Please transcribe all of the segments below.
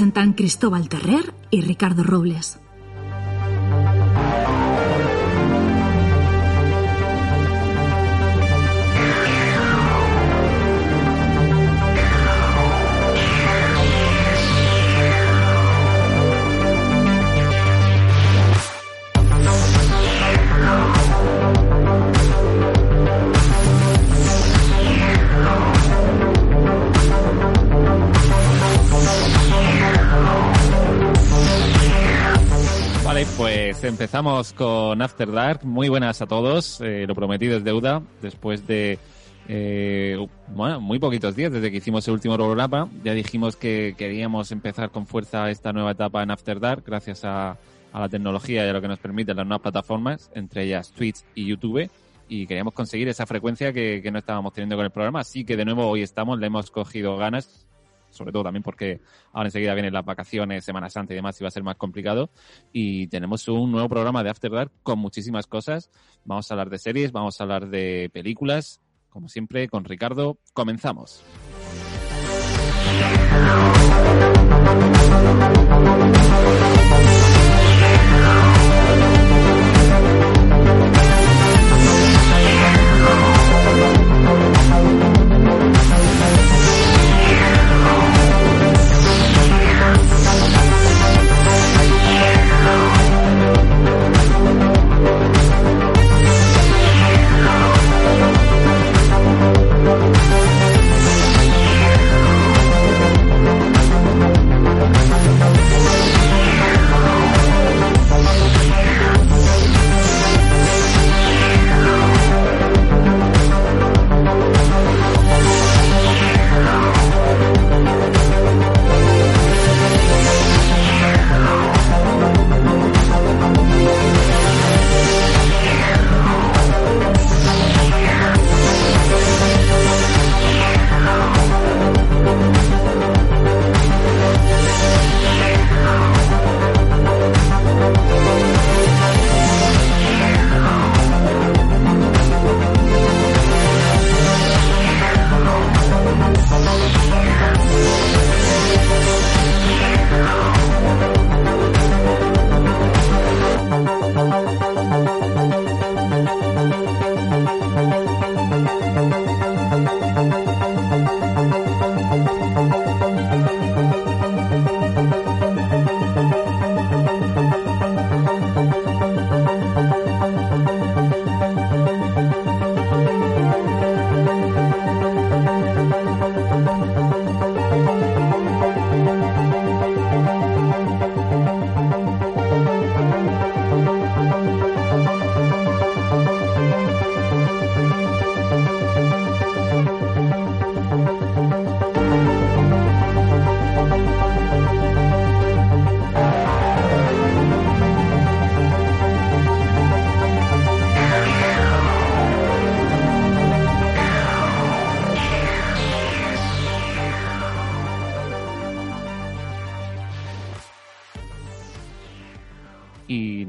Presentan Cristóbal Terrer y Ricardo Robles. Empezamos con After Dark. Muy buenas a todos. Eh, lo prometido es deuda. Después de eh, bueno, muy poquitos días desde que hicimos el último programa, ya dijimos que queríamos empezar con fuerza esta nueva etapa en After Dark gracias a, la tecnología y a lo que nos permiten las nuevas plataformas, entre ellas Twitch y YouTube. Y queríamos conseguir esa frecuencia que no estábamos teniendo con el programa. Así que de nuevo hoy estamos, le hemos cogido ganas sobre todo también porque ahora enseguida vienen las vacaciones, Semana Santa y demás, y va a ser más complicado. Y tenemos un nuevo programa de After Dark con muchísimas cosas. Vamos a hablar de series, vamos a hablar de películas, como siempre, con Ricardo. Comenzamos.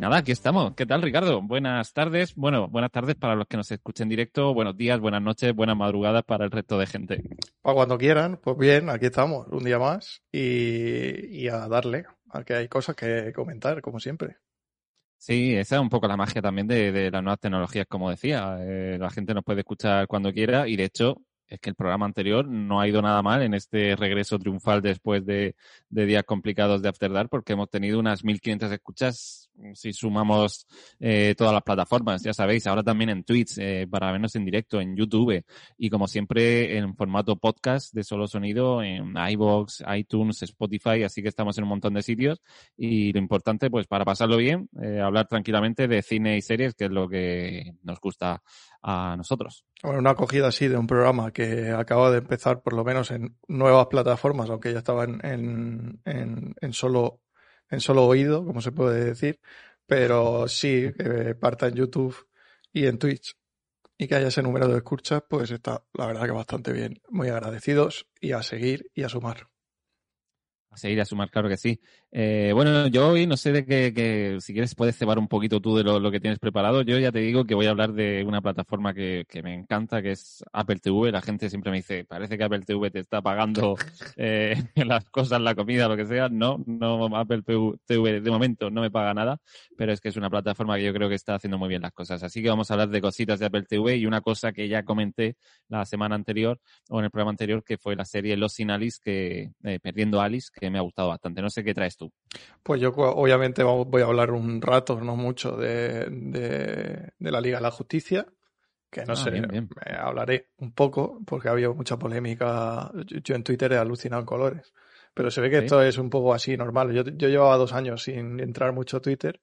Nada, aquí estamos. ¿Qué tal, Ricardo? Buenas tardes. Bueno, buenas tardes para los que nos escuchen en directo. Buenos días, buenas noches, buenas madrugadas para el resto de gente. para cuando quieran, pues bien, aquí estamos, un día más y, y a darle, a que hay cosas que comentar, como siempre. Sí, esa es un poco la magia también de, de las nuevas tecnologías, como decía. Eh, la gente nos puede escuchar cuando quiera y de hecho es que el programa anterior no ha ido nada mal en este regreso triunfal después de, de días complicados de After Dark porque hemos tenido unas 1.500 escuchas si sumamos eh, todas las plataformas, ya sabéis, ahora también en Twitch eh, para vernos en directo, en YouTube y como siempre en formato podcast de solo sonido en iBox, iTunes, Spotify, así que estamos en un montón de sitios y lo importante pues para pasarlo bien, eh, hablar tranquilamente de cine y series, que es lo que nos gusta a nosotros. Bueno, una acogida así de un programa que acaba de empezar por lo menos en nuevas plataformas, aunque ya estaba en, en, en, en solo en solo oído, como se puede decir, pero sí, que parta en YouTube y en Twitch y que haya ese número de escuchas, pues está la verdad que bastante bien. Muy agradecidos y a seguir y a sumar. A seguir a sumar, claro que sí. Eh, bueno, yo hoy no sé de qué, que, si quieres puedes cebar un poquito tú de lo, lo, que tienes preparado. Yo ya te digo que voy a hablar de una plataforma que, que, me encanta, que es Apple TV. La gente siempre me dice, parece que Apple TV te está pagando eh, las cosas, la comida, lo que sea. No, no, Apple TV de momento no me paga nada, pero es que es una plataforma que yo creo que está haciendo muy bien las cosas. Así que vamos a hablar de cositas de Apple TV y una cosa que ya comenté la semana anterior o en el programa anterior, que fue la serie Los Sin Alice, que, eh, Perdiendo Alice, que me ha gustado bastante. No sé qué traes tú. Pues yo obviamente voy a hablar un rato, no mucho, de, de, de la Liga de la Justicia, que no ah, sé, bien, bien. Me hablaré un poco, porque ha habido mucha polémica. Yo en Twitter he alucinado en colores. Pero se ve que ¿Sí? esto es un poco así normal. Yo, yo llevaba dos años sin entrar mucho a Twitter.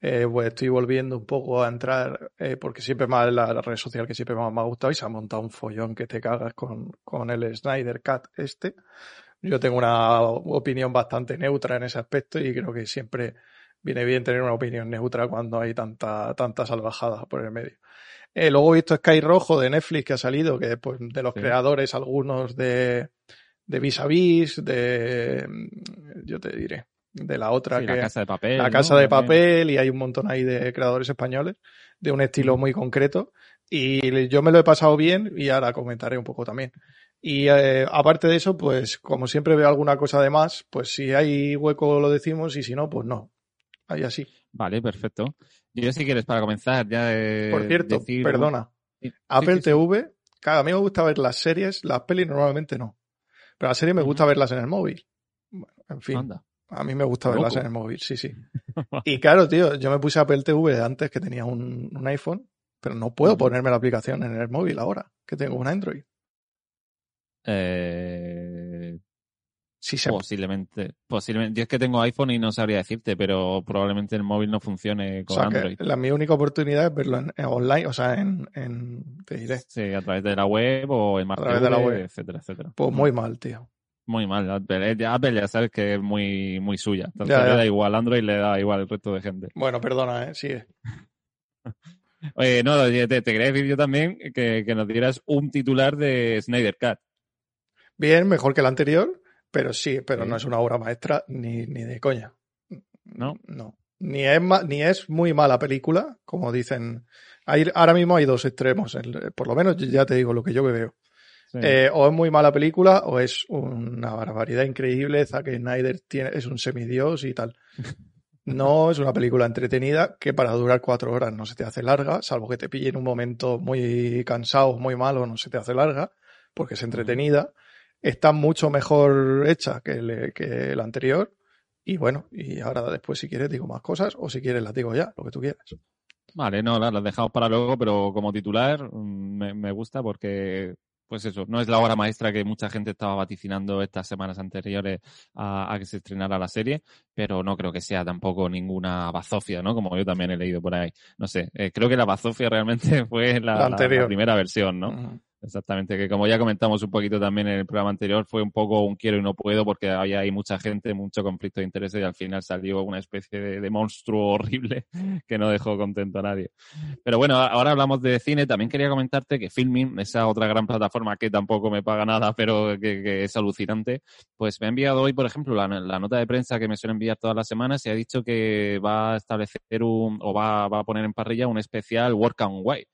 Eh, pues estoy volviendo un poco a entrar, eh, porque siempre más la, la red social que siempre más me ha gustado y se ha montado un follón que te cagas con, con el Snyder Cat este. Yo tengo una opinión bastante neutra en ese aspecto y creo que siempre viene bien tener una opinión neutra cuando hay tanta, tanta salvajada por el medio. Eh, luego he visto Sky Rojo de Netflix que ha salido, que pues, de los sí. creadores, algunos de, de Vis a Vis, de, yo te diré, de la otra sí, que... La Casa de Papel. La Casa ¿no? de Papel y hay un montón ahí de creadores españoles de un estilo muy concreto y yo me lo he pasado bien y ahora comentaré un poco también. Y eh, aparte de eso, pues como siempre veo alguna cosa de más, pues si hay hueco lo decimos y si no, pues no. Ahí así. Vale, perfecto. Yo si quieres para comenzar ya eh, Por cierto, decir... perdona. Sí, Apple sí, sí, TV, cada a mí me gusta ver las series, las pelis normalmente no. Pero las series me gusta verlas en el móvil. Bueno, en fin. Anda. A mí me gusta verlas en el móvil, sí, sí. y claro, tío, yo me puse Apple TV antes que tenía un, un iPhone, pero no puedo ponerme la aplicación en el móvil ahora, que tengo un Android. Eh, se... posiblemente, posiblemente. Yo es que tengo iPhone y no sabría decirte, pero probablemente el móvil no funcione con o sea, Android. la mi única oportunidad es verlo en, en online, o sea, en, en, te diré. Sí, a través de la web o en web, etcétera, etcétera. Pues muy mal, tío. Muy mal. Apple, eh, Apple ya sabes que es muy, muy suya. Entonces ya, ya. le da igual Android, le da igual el resto de gente. Bueno, perdona, eh, sigue. Oye, no, te, te, quería decir yo también que, que nos dieras un titular de Snyder Cut bien, mejor que el anterior, pero sí, pero sí. no es una obra maestra ni, ni de coña. No. No. Ni es, ni es muy mala película, como dicen. Hay, ahora mismo hay dos extremos, por lo menos ya te digo lo que yo veo. Sí. Eh, o es muy mala película o es una barbaridad increíble. Zack Snyder tiene, es un semidios y tal. No es una película entretenida que para durar cuatro horas no se te hace larga, salvo que te pille en un momento muy cansado, muy malo, no se te hace larga, porque es entretenida está mucho mejor hecha que el anterior. Y bueno, y ahora después si quieres digo más cosas o si quieres las digo ya, lo que tú quieras. Vale, no, las dejamos para luego, pero como titular mm, me, me, gusta porque, pues eso, no es la obra maestra que mucha gente estaba vaticinando estas semanas anteriores a, a que se estrenara la serie, pero no creo que sea tampoco ninguna bazofia, ¿no? Como yo también he leído por ahí. No sé, eh, creo que la bazofia realmente fue la, la, la primera versión, ¿no? Uh -huh. Exactamente, que como ya comentamos un poquito también en el programa anterior, fue un poco un quiero y no puedo porque había ahí mucha gente, mucho conflicto de intereses y al final salió una especie de, monstruo horrible que no dejó contento a nadie. Pero bueno, ahora hablamos de cine. También quería comentarte que Filming, esa otra gran plataforma que tampoco me paga nada, pero que, es alucinante, pues me ha enviado hoy, por ejemplo, la, nota de prensa que me suele enviar todas las semanas y ha dicho que va a establecer un, o va, va a poner en parrilla un especial Work on Way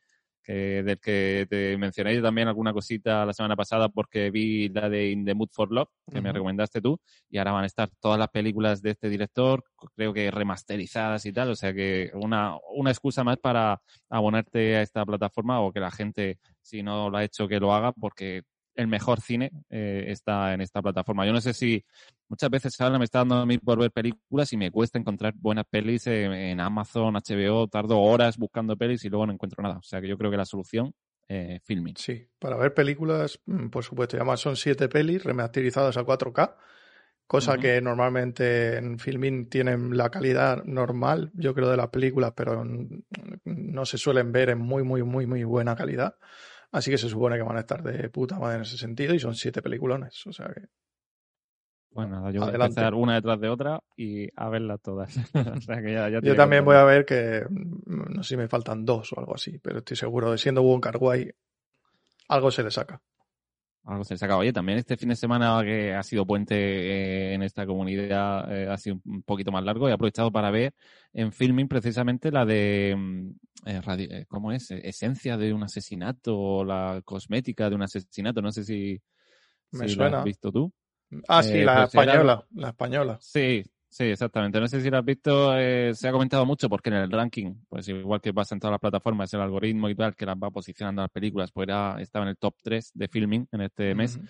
del que te mencioné yo también alguna cosita la semana pasada porque vi la de In the Mood for Love, que me recomendaste tú, y ahora van a estar todas las películas de este director, creo que remasterizadas y tal, o sea que una, una excusa más para abonarte a esta plataforma o que la gente, si no lo ha hecho, que lo haga, porque el mejor cine eh, está en esta plataforma. Yo no sé si muchas veces ahora me está dando a mí por ver películas y me cuesta encontrar buenas pelis en, Amazon, HBO, tardo horas buscando pelis y luego no encuentro nada. O sea que yo creo que la solución eh, filming. Sí, para ver películas, mm, por supuesto. Y además son siete pelis remasterizadas a 4K, cosa que normalmente en filming tienen la calidad normal, yo creo, de las películas, pero no se suelen ver en muy, muy, muy, muy buena calidad. Así que se supone que van a estar de puta madre en ese sentido y son siete peliculones. O sea que. Bueno, yo voy a empezar una detrás de otra y a verlas todas. yo también voy a ver que mm, no sé si me faltan dos o algo así, pero estoy seguro de siendo Wong Kar algo se le saca algo se le saca. Oye, también este fin de semana que ha sido puente eh, en esta comunidad eh, ha sido un poquito más largo he aprovechado para ver en filming precisamente la de, mm, eh, ¿cómo es? Esencia de un asesinato o la cosmética de un asesinato. No sé si, Me suena. has visto tú. Ah, sí, la española. La española. Sí, Sí, exactamente. No sé si lo has visto, eh, se ha comentado mucho porque en el ranking, pues igual que pasa en todas las plataformas, el algoritmo y tal, que las va posicionando las películas, pues era, estaba en el top 3 de filming en este mes.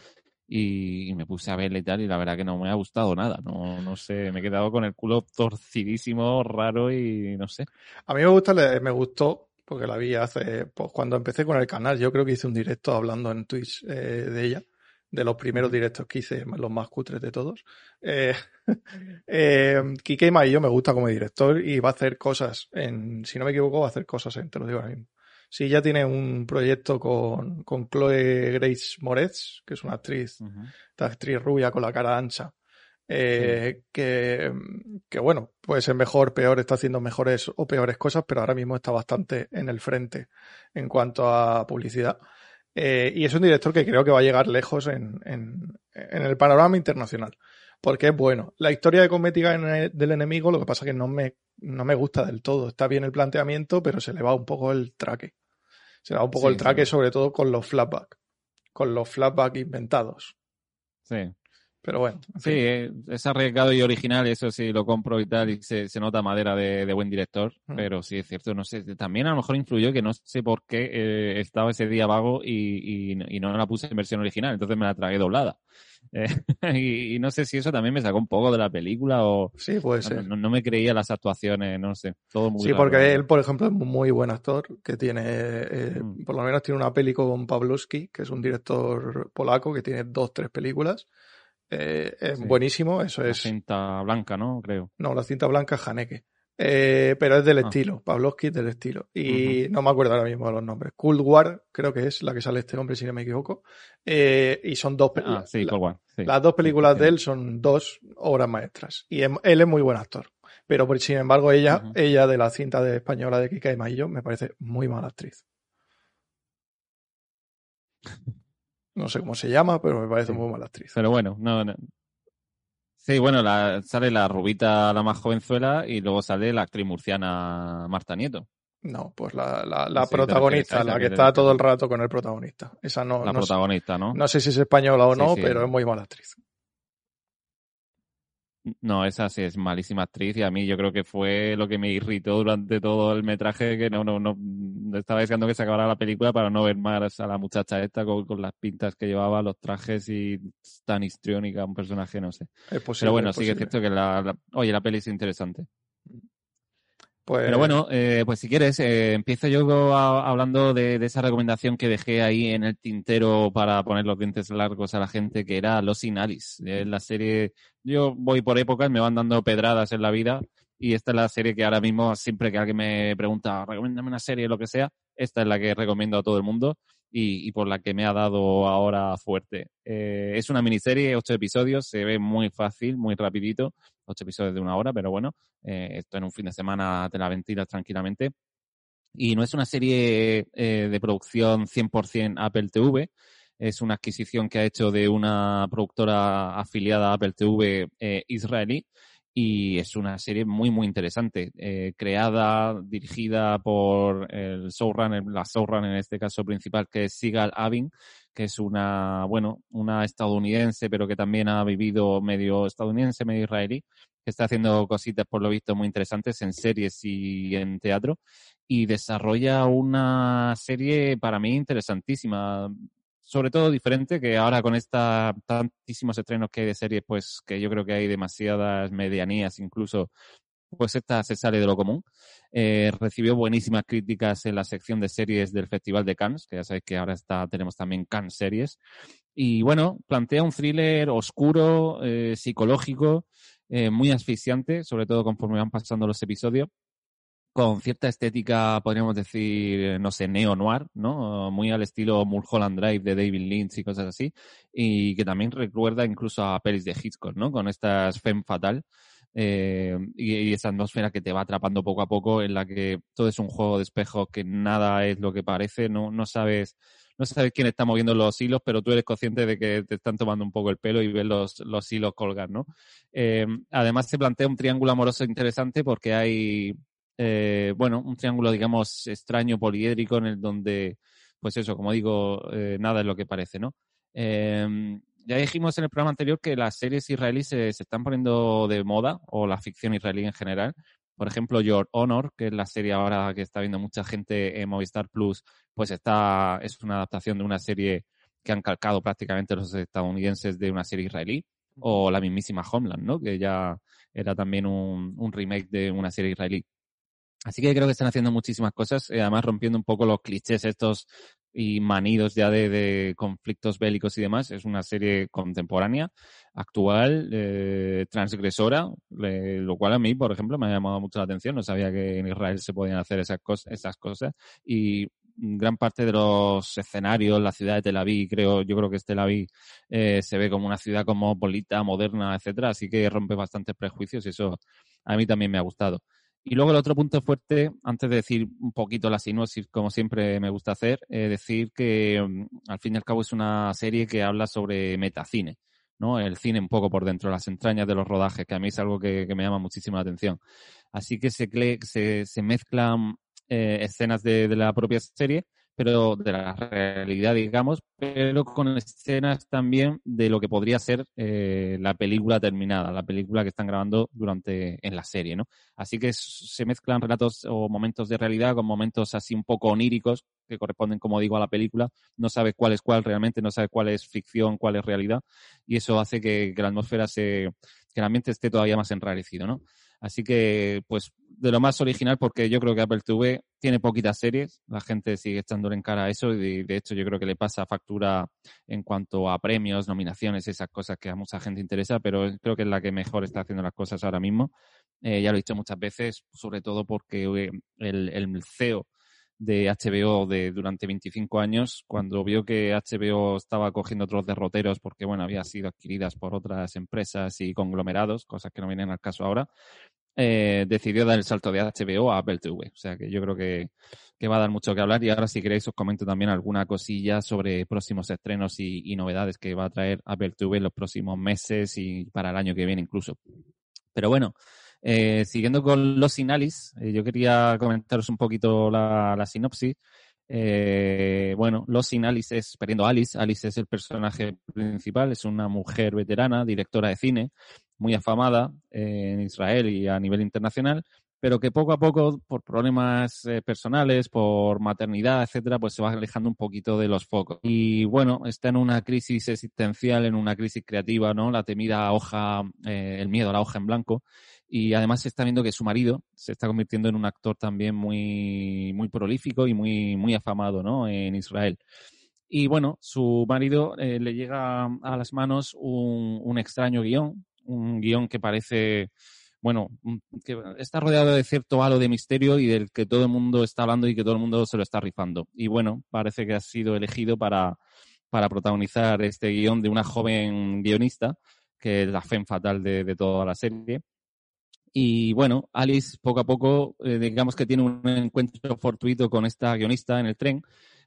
Y, me puse a verle y tal, y la verdad que no me ha gustado nada. No, no sé, me he quedado con el culo torcidísimo, raro y no sé. A mí me gusta, me gustó, porque la vi hace, pues cuando empecé con el canal, yo creo que hice un directo hablando en Twitch eh, de ella de los primeros directos que hice, los más cutres de todos. Eh, eh, Kike Maillo me gusta como director y va a hacer cosas, en, si no me equivoco, va a hacer cosas, en, te lo digo ahora mismo. Sí, ya tiene un proyecto con, con Chloe Grace Moretz, que es una actriz, esta actriz rubia con la cara ancha, eh, que, que, bueno, puede ser mejor, peor, está haciendo mejores o peores cosas, pero ahora mismo está bastante en el frente en cuanto a publicidad. Eh, y es un director que creo que va a llegar lejos en, el panorama internacional. Porque es bueno. La historia de cosmética del enemigo, lo que pasa es que no me, no me gusta del todo. Está bien el planteamiento, pero se le va un poco el traque. Se le va un poco el traque, sobre todo con los flashbacks. Con los flashbacks inventados. Sí. Pero bueno. Sí, eh, es arriesgado y original, eso sí lo compro y tal, y se, nota madera de, buen director, mm. pero sí es cierto, no sé, también a lo mejor influyó que no sé por qué eh, estaba ese día vago y, y, no la puse en versión original, entonces me la tragué doblada. Eh, y, no sé si eso también me sacó un poco de la película o... Sí, puede ser. No, me creía las actuaciones, no sé, todo muy Sí, porque él, por ejemplo, es un muy buen actor, que tiene, mm. por lo menos tiene una peli con Pawlowski, que es un director polaco que tiene dos, tres películas eh, es buenísimo, eso es. La cinta blanca, ¿no? Creo. No, la cinta blanca es Haneke. Eh, pero es del ah. estilo, Pavlovsky del estilo. Y no me acuerdo ahora mismo de los nombres. Cold War, creo que es la que sale este hombre, si no me equivoco. Eh, y son dos películas. Ah, sí, Cold War. Las dos películas de él son dos obras maestras. Y él es muy buen actor. Pero sin embargo, ella, ella de la cinta de española de Kika y Maillo, me parece muy mala actriz. No sé cómo se llama, pero me parece muy mala actriz. Pero bueno, no, Sí, bueno, la, sale la rubita, la más jovenzuela, y luego sale la actriz murciana Marta Nieto. No, pues la, la, protagonista, la que está todo el rato con el protagonista. Esa no. La protagonista, ¿no? No sé si es española o no, pero es muy mala actriz. No, esa sí es malísima actriz y a mí yo creo que fue lo que me irritó durante todo el metraje que no, no, no, estaba deseando que se acabara la película para no ver más a la muchacha esta con, las pintas que llevaba, los trajes y tan histriónica, un personaje, no sé. Pero bueno, sí que es cierto que la, oye, la peli es interesante. Pues... Pero bueno, eh, pues si quieres, eh, empiezo yo hablando de, esa recomendación que dejé ahí en el tintero para poner los dientes largos a la gente, que era Los Inaris. la serie, yo voy por épocas, me van dando pedradas en la vida y esta es la serie que ahora mismo, siempre que alguien me pregunta, recomiéndame una serie, lo que sea, esta es la que recomiendo a todo el mundo y, por la que me ha dado ahora fuerte. Eh, es una miniserie, ocho episodios, se ve muy fácil, muy rapidito, ocho episodios de una hora, pero bueno, eh, esto en un fin de semana te la ventilas tranquilamente. Y no es una serie eh, de producción 100% Apple TV, es una adquisición que ha hecho de una productora afiliada a Apple TV israelí y es una serie muy, muy interesante, eh, creada, dirigida por el showrunner, la showrunner en este caso principal, que es Sigal Abin, que es una, bueno, una estadounidense, pero que también ha vivido medio estadounidense, medio israelí, que está haciendo cositas, por lo visto, muy interesantes en series y en teatro, y desarrolla una serie para mí interesantísima sobre todo diferente, que ahora con esta tantísimos estrenos que hay de series, pues que yo creo que hay demasiadas medianías incluso, pues esta se sale de lo común. Eh, recibió buenísimas críticas en la sección de series del Festival de Cannes, que ya sabéis que ahora está, tenemos también Cannes Series. Y bueno, plantea un thriller oscuro, eh, psicológico, eh, muy asfixiante, sobre todo conforme van pasando los episodios con cierta estética, podríamos decir, no sé, neo-noir, ¿no? Muy al estilo Mulholland Drive de David Lynch y cosas así. Y que también recuerda incluso a pelis de Hitchcock, ¿no? Con estas femme fatal. Eh, y, esa atmósfera que te va atrapando poco a poco, en la que todo es un juego de espejos, que nada es lo que parece, no, no sabes no sabes quién está moviendo los hilos, pero tú eres consciente de que te están tomando un poco el pelo y ves los, los hilos colgar, ¿no? Eh, además se plantea un triángulo amoroso interesante porque hay eh, bueno, un triángulo, digamos, extraño, poliédrico, en el donde, pues eso, como digo, eh, nada es lo que parece, ¿no? Ya dijimos en el programa anterior que las series israelíes se, están poniendo de moda, o la ficción israelí en general. Por ejemplo, Your Honor, que es la serie ahora que está viendo mucha gente en Movistar Plus, pues está, es una adaptación de una serie que han calcado prácticamente los estadounidenses de una serie israelí, o la mismísima Homeland, ¿no? Que ya era también un, un remake de una serie israelí. Así que creo que están haciendo muchísimas cosas, eh, además rompiendo un poco los clichés estos y manidos ya de, conflictos bélicos y demás. Es una serie contemporánea, actual, eh, transgresora, lo cual a mí, por ejemplo, me ha llamado mucho la atención. No sabía que en Israel se podían hacer esas, cosas, esas cosas. Y gran parte de los escenarios, la ciudad de Tel Aviv, creo, yo creo que Tel Aviv eh, se ve como una ciudad cosmopolita, moderna, etcétera, así que rompe bastantes prejuicios y eso a mí también me ha gustado. Y luego el otro punto fuerte, antes de decir un poquito la sinopsis, como siempre me gusta hacer, eh, decir que mm, al fin y al cabo es una serie que habla sobre metacine, ¿no? El cine un poco por dentro, las entrañas de los rodajes, que a mí es algo que, me llama muchísimo la atención. Así que se, mezclan eh, escenas de la propia serie pero de la realidad, digamos, pero con escenas también de lo que podría ser eh, la película terminada, la película que están grabando durante en la serie, ¿no? Así que se mezclan relatos o momentos de realidad con momentos así un poco oníricos que corresponden, como digo, a la película. No sabes cuál es cuál realmente, no sabes cuál es ficción, cuál es realidad, y eso hace que, que la atmósfera se, que el ambiente esté todavía más enrarecido, ¿no? Así que, pues, de lo más original, porque yo creo que Apple TV tiene poquitas series, la gente sigue echándole en cara a eso y de hecho yo creo que le pasa factura en cuanto a premios, nominaciones, esas cosas que a mucha gente interesa, pero creo que es la que mejor está haciendo las cosas ahora mismo. Eh, ya lo he dicho muchas veces, sobre todo porque eh, el, el CEO de HBO de durante 25 años, cuando vio que HBO estaba cogiendo otros derroteros porque, bueno, había sido adquiridas por otras empresas y conglomerados, cosas que no vienen al caso ahora, eh, decidió dar el salto de HBO a Apple TV. O sea que yo creo que, que, va a dar mucho que hablar y ahora si queréis os comento también alguna cosilla sobre próximos estrenos y, y novedades que va a traer Apple TV en los próximos meses y para el año que viene incluso. Pero bueno, eh, siguiendo con los Inalis, eh, yo quería comentaros un poquito la, sinopsis. Eh, bueno, Los Inalis es, perdiendo Alice, Alice es el personaje principal, es una mujer veterana, directora de cine, muy afamada en Israel y a nivel internacional, pero que poco a poco, por problemas eh, personales, por maternidad, etcétera, pues se va alejando un poquito de los focos. Y bueno, está en una crisis existencial, en una crisis creativa, ¿no? La temida hoja, eh, el miedo a la hoja en blanco. Y además se está viendo que su marido se está convirtiendo en un actor también muy, muy prolífico y muy, muy afamado, ¿no? En Israel. Y bueno, su marido eh, le llega a las manos un, un extraño guion, un guion que parece bueno, que está rodeado de cierto halo de misterio y del que todo el mundo está hablando y que todo el mundo se lo está rifando. Y bueno, parece que ha sido elegido para, para protagonizar este guion de una joven guionista, que es la fe fatal de, de toda la serie. Y bueno, Alice poco a poco, eh, digamos que tiene un encuentro fortuito con esta guionista en el tren,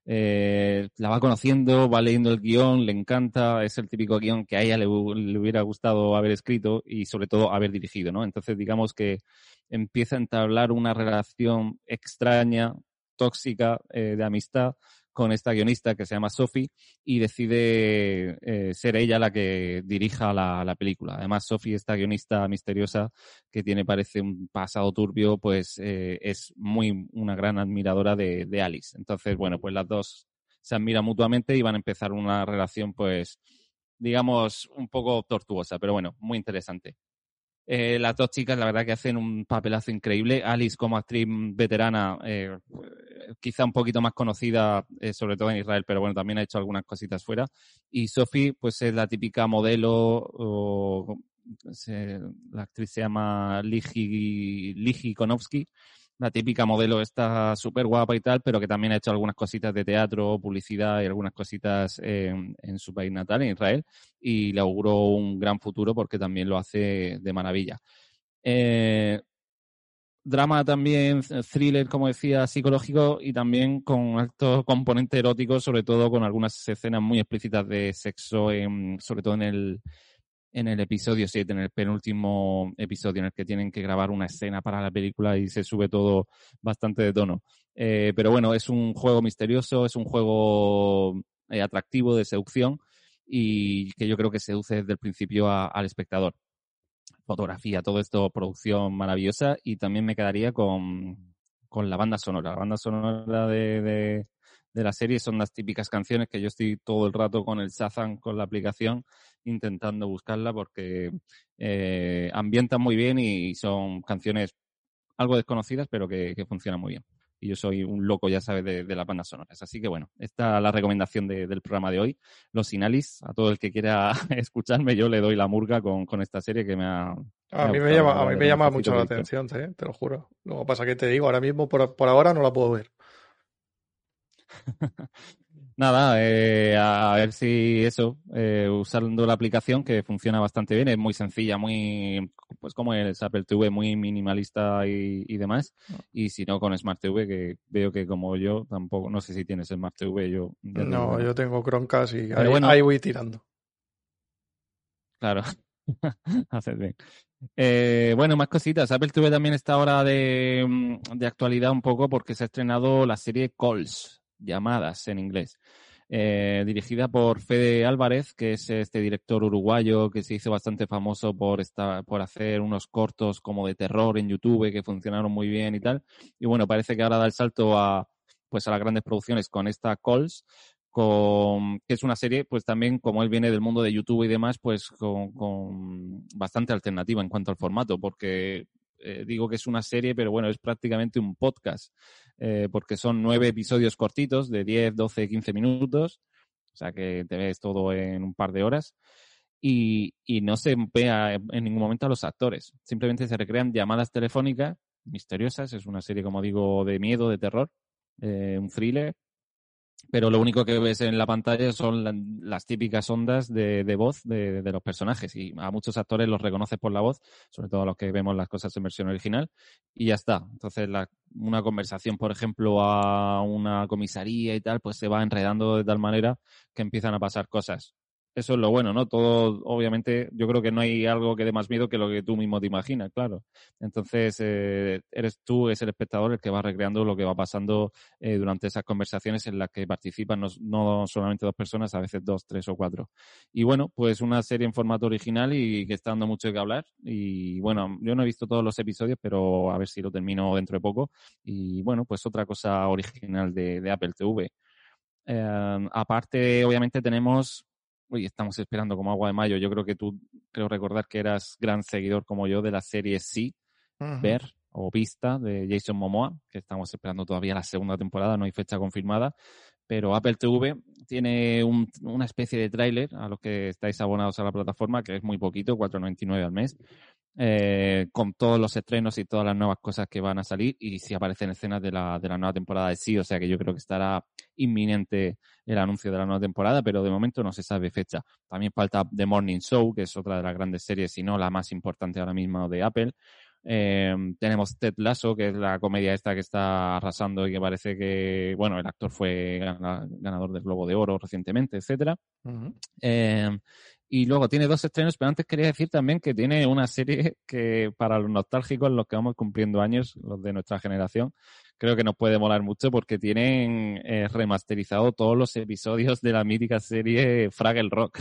eh, la va conociendo, va leyendo el guion, le encanta, es el típico guion que a ella le, hubiera gustado haber escrito y sobre todo haber dirigido, ¿no? Entonces digamos que empieza a entablar una relación extraña, tóxica, eh, de amistad con esta guionista que se llama Sophie y decide eh, ser ella la que dirija la, película. Además, Sophie, esta guionista misteriosa que tiene, parece, un pasado turbio, pues eh, es muy una gran admiradora de, Alice. Entonces, bueno, pues las dos se admiran mutuamente y van a empezar una relación, pues, digamos, un poco tortuosa, pero bueno, muy interesante. Eh, las dos chicas, la verdad que hacen un papelazo increíble. Alice como actriz veterana, eh, quizá un poquito más conocida, eh, sobre todo en Israel, pero bueno, también ha hecho algunas cositas fuera. Y Sophie, pues es la típica modelo, o, la actriz se llama Ligi, Ligi Konowski, la típica modelo está súper guapa y tal, pero que también ha hecho algunas cositas de teatro, publicidad y algunas cositas en, su país natal, en Israel, y le auguro un gran futuro porque también lo hace de maravilla. Eh, drama también, thriller, como decía, psicológico y también con alto componente erótico, sobre todo con algunas escenas muy explícitas de sexo, sobre todo en el, en el episodio 7, en el penúltimo episodio en el que tienen que grabar una escena para la película y se sube todo bastante de tono. Eh, pero bueno, es un juego misterioso, es un juego eh, atractivo de seducción y que yo creo que seduce desde el principio al espectador. Fotografía, todo esto, producción maravillosa y también me quedaría con, con la banda sonora. La banda sonora de, de la serie son las típicas canciones que yo estoy todo el rato con el Shazam, con la aplicación, intentando buscarla porque eh, ambientan muy bien y son canciones algo desconocidas, pero que, funcionan muy bien. Y yo soy un loco, ya sabes, de, las bandas sonoras. Así que bueno, esta es la recomendación del programa de hoy. Los Inalis, a todo el que quiera escucharme, yo le doy la murga con, esta serie que me ha... A mí me, llama, a mí me llama mucho la atención, ¿eh? te lo juro. Luego pasa que te digo, ahora mismo por, por ahora no la puedo ver. Nada, eh, a ver si eso, eh, usando la aplicación que funciona bastante bien, es muy sencilla, muy, pues como es Apple TV, muy minimalista y, demás. Ah. Y si no, con Smart TV, que veo que como yo, tampoco, no sé si tienes Smart TV, yo. No, yo tengo Chromecast y ahí, bueno, ahí voy tirando. Claro, haces bien. Eh, bueno, más cositas. Apple TV también está ahora de, mm, de actualidad un poco porque se ha estrenado la serie Calls llamadas en inglés. Eh, dirigida por Fede Álvarez, que es este director uruguayo que se hizo bastante famoso por, esta, por hacer unos cortos como de terror en YouTube que funcionaron muy bien y tal. Y bueno, parece que ahora da el salto a, pues a las grandes producciones con esta Calls, con, que es una serie, pues también como él viene del mundo de YouTube y demás, pues con, con bastante alternativa en cuanto al formato, porque eh, digo que es una serie, pero bueno, es prácticamente un podcast, eh, porque son nueve episodios cortitos de 10, 12, 15 minutos, o sea que te ves todo en un par de horas. Y, y no se ve en ningún momento a los actores, simplemente se recrean llamadas telefónicas misteriosas, es una serie, como digo, de miedo, de terror, eh, un thriller, pero lo único que ves en la pantalla son las típicas ondas de, voz de, los personajes y a muchos actores los reconoces por la voz, sobre todo a los que vemos las cosas en versión original y ya está. Entonces una conversación, por ejemplo, a una comisaría y tal, pues se va enredando de tal manera que empiezan a pasar cosas eso es lo bueno, ¿no? Todo, obviamente, yo creo que no hay algo que dé más miedo que lo que tú mismo te imaginas, claro. Entonces, eh, eres tú, es el espectador el que va recreando lo que va pasando eh, durante esas conversaciones en las que participan no, no, solamente dos personas, a veces dos, tres o cuatro. Y bueno, pues una serie en formato original y que está dando mucho que hablar. Y bueno, yo no he visto todos los episodios, pero a ver si lo termino dentro de poco. Y bueno, pues otra cosa original de, Apple TV. Eh, aparte, obviamente tenemos Uy, estamos esperando como agua de mayo. Yo creo que tú, creo recordar que eras gran seguidor como yo de la serie Sí, Ver o Vista de Jason Momoa, que estamos esperando todavía la segunda temporada, no hay fecha confirmada. Pero Apple TV tiene una especie de tráiler a los que estáis abonados a la plataforma, que es muy poquito, 4.99 al mes, eh, con todos los estrenos y todas las nuevas cosas que van a salir y si aparecen escenas de la, de la nueva temporada de sí, o sea que yo creo que estará inminente el anuncio de la nueva temporada, pero de momento no se sabe fecha. También falta The Morning Show, que es otra de las grandes series, si no la más importante ahora mismo de Apple. Eh, tenemos Ted Lasso, que es la comedia esta que está arrasando y que parece que, bueno, el actor fue ganador del Globo de Oro recientemente, etcétera. eh, y luego tiene dos estrenos, pero antes quería decir también que tiene una serie que para los nostálgicos, los que vamos cumpliendo años, los de nuestra generación, creo que nos puede molar mucho porque tienen eh, remasterizado todos los episodios de la mítica serie Fraggle Rock.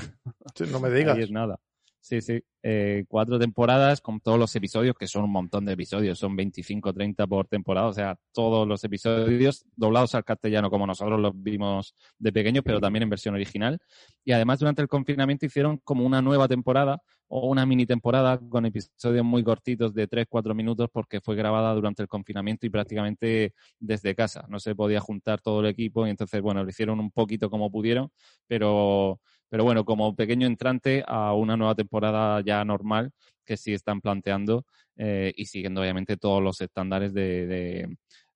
no me digas. es nada. Sí, sí. Eh, cuatro temporadas con todos los episodios, que son un montón de episodios, son 25, 30 por temporada, o sea, todos los episodios doblados al castellano como nosotros los vimos de pequeños, pero también en versión original. Y además durante el confinamiento hicieron como una nueva temporada o una mini temporada con episodios muy cortitos de 3, 4 minutos porque fue grabada durante el confinamiento y prácticamente desde casa. No se podía juntar todo el equipo y entonces, bueno, lo hicieron un poquito como pudieron, pero pero bueno, como pequeño entrante a una nueva temporada ya normal que sí están planteando eh, y siguiendo obviamente todos los estándares de,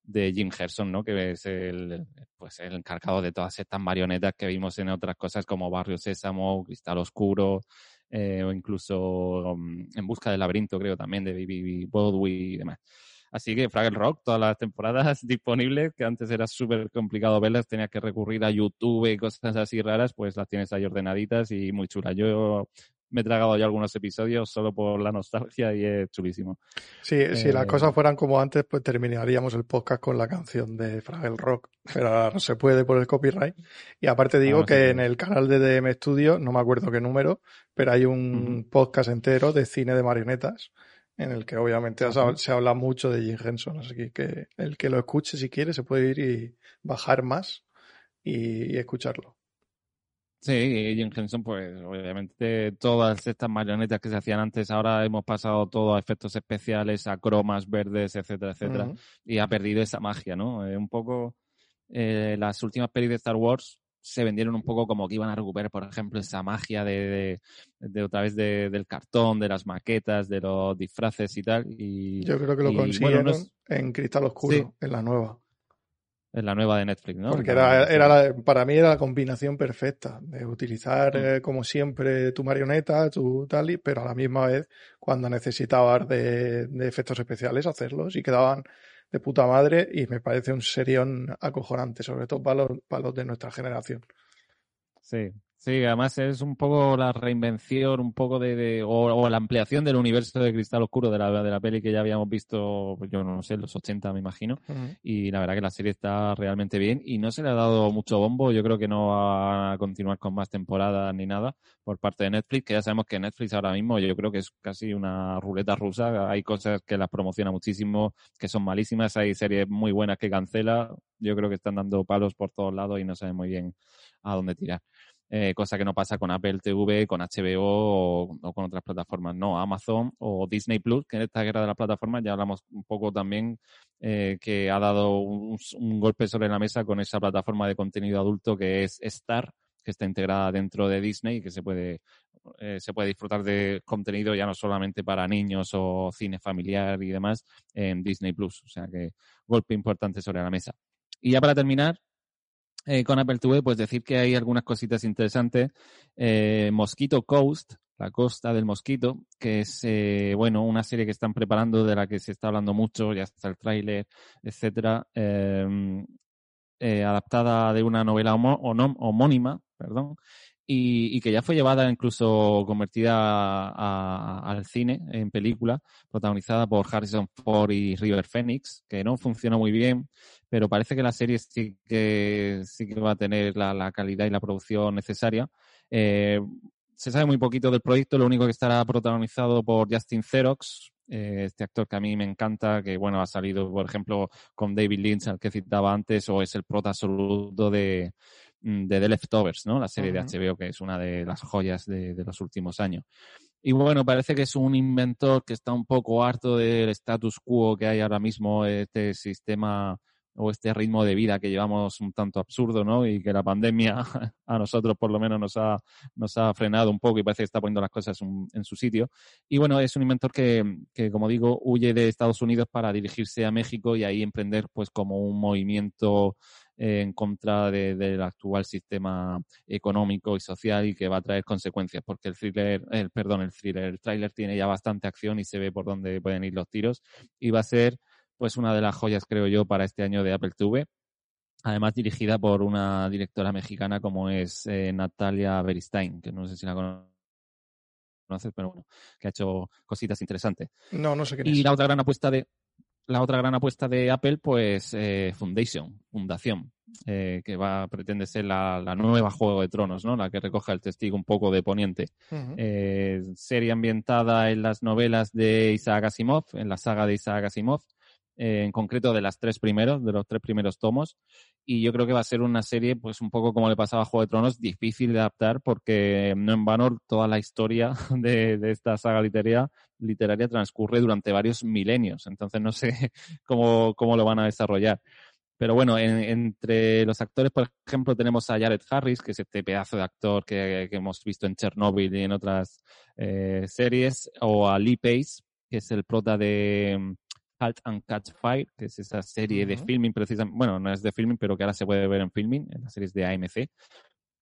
de, Jim Herson, ¿no? Que es el, pues el encargado de todas estas marionetas que vimos en otras cosas como Barrio Sésamo, Cristal Oscuro, eh, o incluso um, En Busca del Laberinto, creo también, de Bibi Bodwi y demás. Así que Fraggle Rock, todas las temporadas disponibles, que antes era súper complicado verlas, tenías que recurrir a YouTube y cosas así raras, pues las tienes ahí ordenaditas y muy chulas. Yo me he tragado ya algunos episodios solo por la nostalgia y es chulísimo. Sí, si las eh, cosas fueran como antes, pues terminaríamos el podcast con la canción de Fraggle Rock, pero ahora no se puede por el copyright. Y aparte digo que en el canal de DM Studio, no me acuerdo qué número, pero hay un podcast entero de cine de marionetas en el que obviamente se habla mucho de Jim Henson, así que el que lo escuche si quiere se puede ir y bajar más y, escucharlo. Sí, Jim Henson, pues obviamente todas estas marionetas que se hacían antes, ahora hemos pasado todo a efectos especiales, a cromas verdes, etcétera, etcétera, y ha perdido esa magia, ¿no? Eh, un poco eh, las últimas pelis de Star Wars se vendieron un poco como que iban a recuperar, por ejemplo, esa magia de, de, otra vez del cartón, de las maquetas, de los disfraces y tal. Y, Yo creo que lo consiguieron en Cristal Oscuro, en la nueva. En la nueva de Netflix, ¿no? Porque era, era para mí era la combinación perfecta de utilizar, mm. eh, como siempre, tu marioneta, tu tal, pero a la misma vez, cuando necesitabas de, de efectos especiales, hacerlos y quedaban de puta madre y me parece un serión acojonante, sobre todo para los, para los de nuestra generación. Sí, Sí, además es un poco la reinvención, un poco de, o, la ampliación del universo de Cristal Oscuro de la, de la peli que ya habíamos visto, pues yo no sé, los 80 me imagino. Y la verdad que la serie está realmente bien y no se le ha dado mucho bombo. Yo creo que no va a continuar con más temporadas ni nada por parte de Netflix, que ya sabemos que Netflix ahora mismo yo creo que es casi una ruleta rusa. Hay cosas que las promociona muchísimo, que son malísimas. Hay series muy buenas que cancela. Yo creo que están dando palos por todos lados y no saben muy bien a dónde tirar. Eh, cosa que no pasa con Apple TV, con HBO o, con otras plataformas, no, Amazon o Disney Plus, que en esta guerra de las plataformas ya hablamos un poco también eh, que ha dado un, golpe sobre la mesa con esa plataforma de contenido adulto que es Star, que está integrada dentro de Disney y que se puede, eh, se puede disfrutar de contenido ya no solamente para niños o cine familiar y demás en Disney Plus. O sea que golpe importante sobre la mesa. Y ya para terminar, eh, con Apple pues decir que hay algunas cositas interesantes. Eh, Mosquito Coast, la costa del mosquito, que es, eh, bueno, una serie que están preparando, de la que se está hablando mucho, ya está el tráiler, etcétera, em, adaptada de una novela homónima, perdón, y, que ya fue llevada, incluso convertida al cine en película, protagonizada por Harrison Ford y River Phoenix, que no funciona muy bien, pero parece que la serie sí que, sí que va a tener la, calidad y la producción necesaria. Eh, se sabe muy poquito del proyecto, lo único que estará protagonizado por Justin Xerox, eh, este actor que a mí me encanta, que bueno, ha salido, por ejemplo, con David Lynch, al que citaba antes, o es el prota absoluto de, Mm, de The Leftovers, ¿no? La serie de HBO, que es una de las joyas de, los últimos años. Y bueno, parece que es un inventor que está un poco harto del status quo que hay ahora mismo, este sistema o este ritmo de vida que llevamos un tanto absurdo, ¿no? Y que la pandemia a nosotros por lo menos nos ha, nos ha frenado un poco y parece que está poniendo las cosas en su sitio. Y bueno, es un inventor que, que, como digo, huye de Estados Unidos para dirigirse a México y ahí emprender pues como un movimiento en contra del actual sistema económico y social y que va a traer consecuencias, porque el thriller, el, perdón, el thriller, el tráiler tiene ya bastante acción y se ve por dónde pueden ir los tiros y va a ser pues una de las joyas, creo yo, para este año de Apple TV. Además dirigida por una directora mexicana como es eh, Natalia Beristain, que no sé si la conoces, pero bueno, que ha hecho cositas interesantes. No, no sé qué Y la otra gran apuesta de la otra gran apuesta de Apple, pues eh, Foundation, Fundación, eh, que va pretende ser la, nueva Juego de Tronos, ¿no? La que recoge el testigo un poco de Poniente. Eh, serie ambientada en las novelas de Isaac Asimov, en la saga de Isaac Asimov, en concreto de las tres primeros, de los tres primeros tomos. Y yo creo que va a ser una serie, pues un poco como le pasaba a Juego de Tronos, difícil de adaptar porque no en vano toda la historia de, de esta saga literaria, literaria transcurre durante varios milenios. Entonces no sé cómo, cómo lo van a desarrollar. Pero bueno, entre los actores, por ejemplo, tenemos a Jared Harris, que es este pedazo de actor que, hemos visto en Chernobyl y en otras eh, series, o a Lee Pace, que es el prota de Halt and Catch Fire, que es esa serie de filming, precisamente, bueno, no es de filming, pero que ahora se puede ver en filming, en las series de AMC,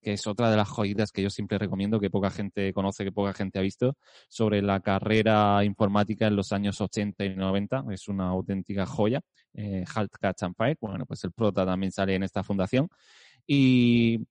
que es otra de las joyitas que yo siempre recomiendo, que poca gente conoce, que poca gente ha visto, sobre la carrera informática en los años 80 y 90. Es una auténtica joya. Eh, Halt, Catch and Fire. Bueno, pues el prota también sale en esta fundación. Y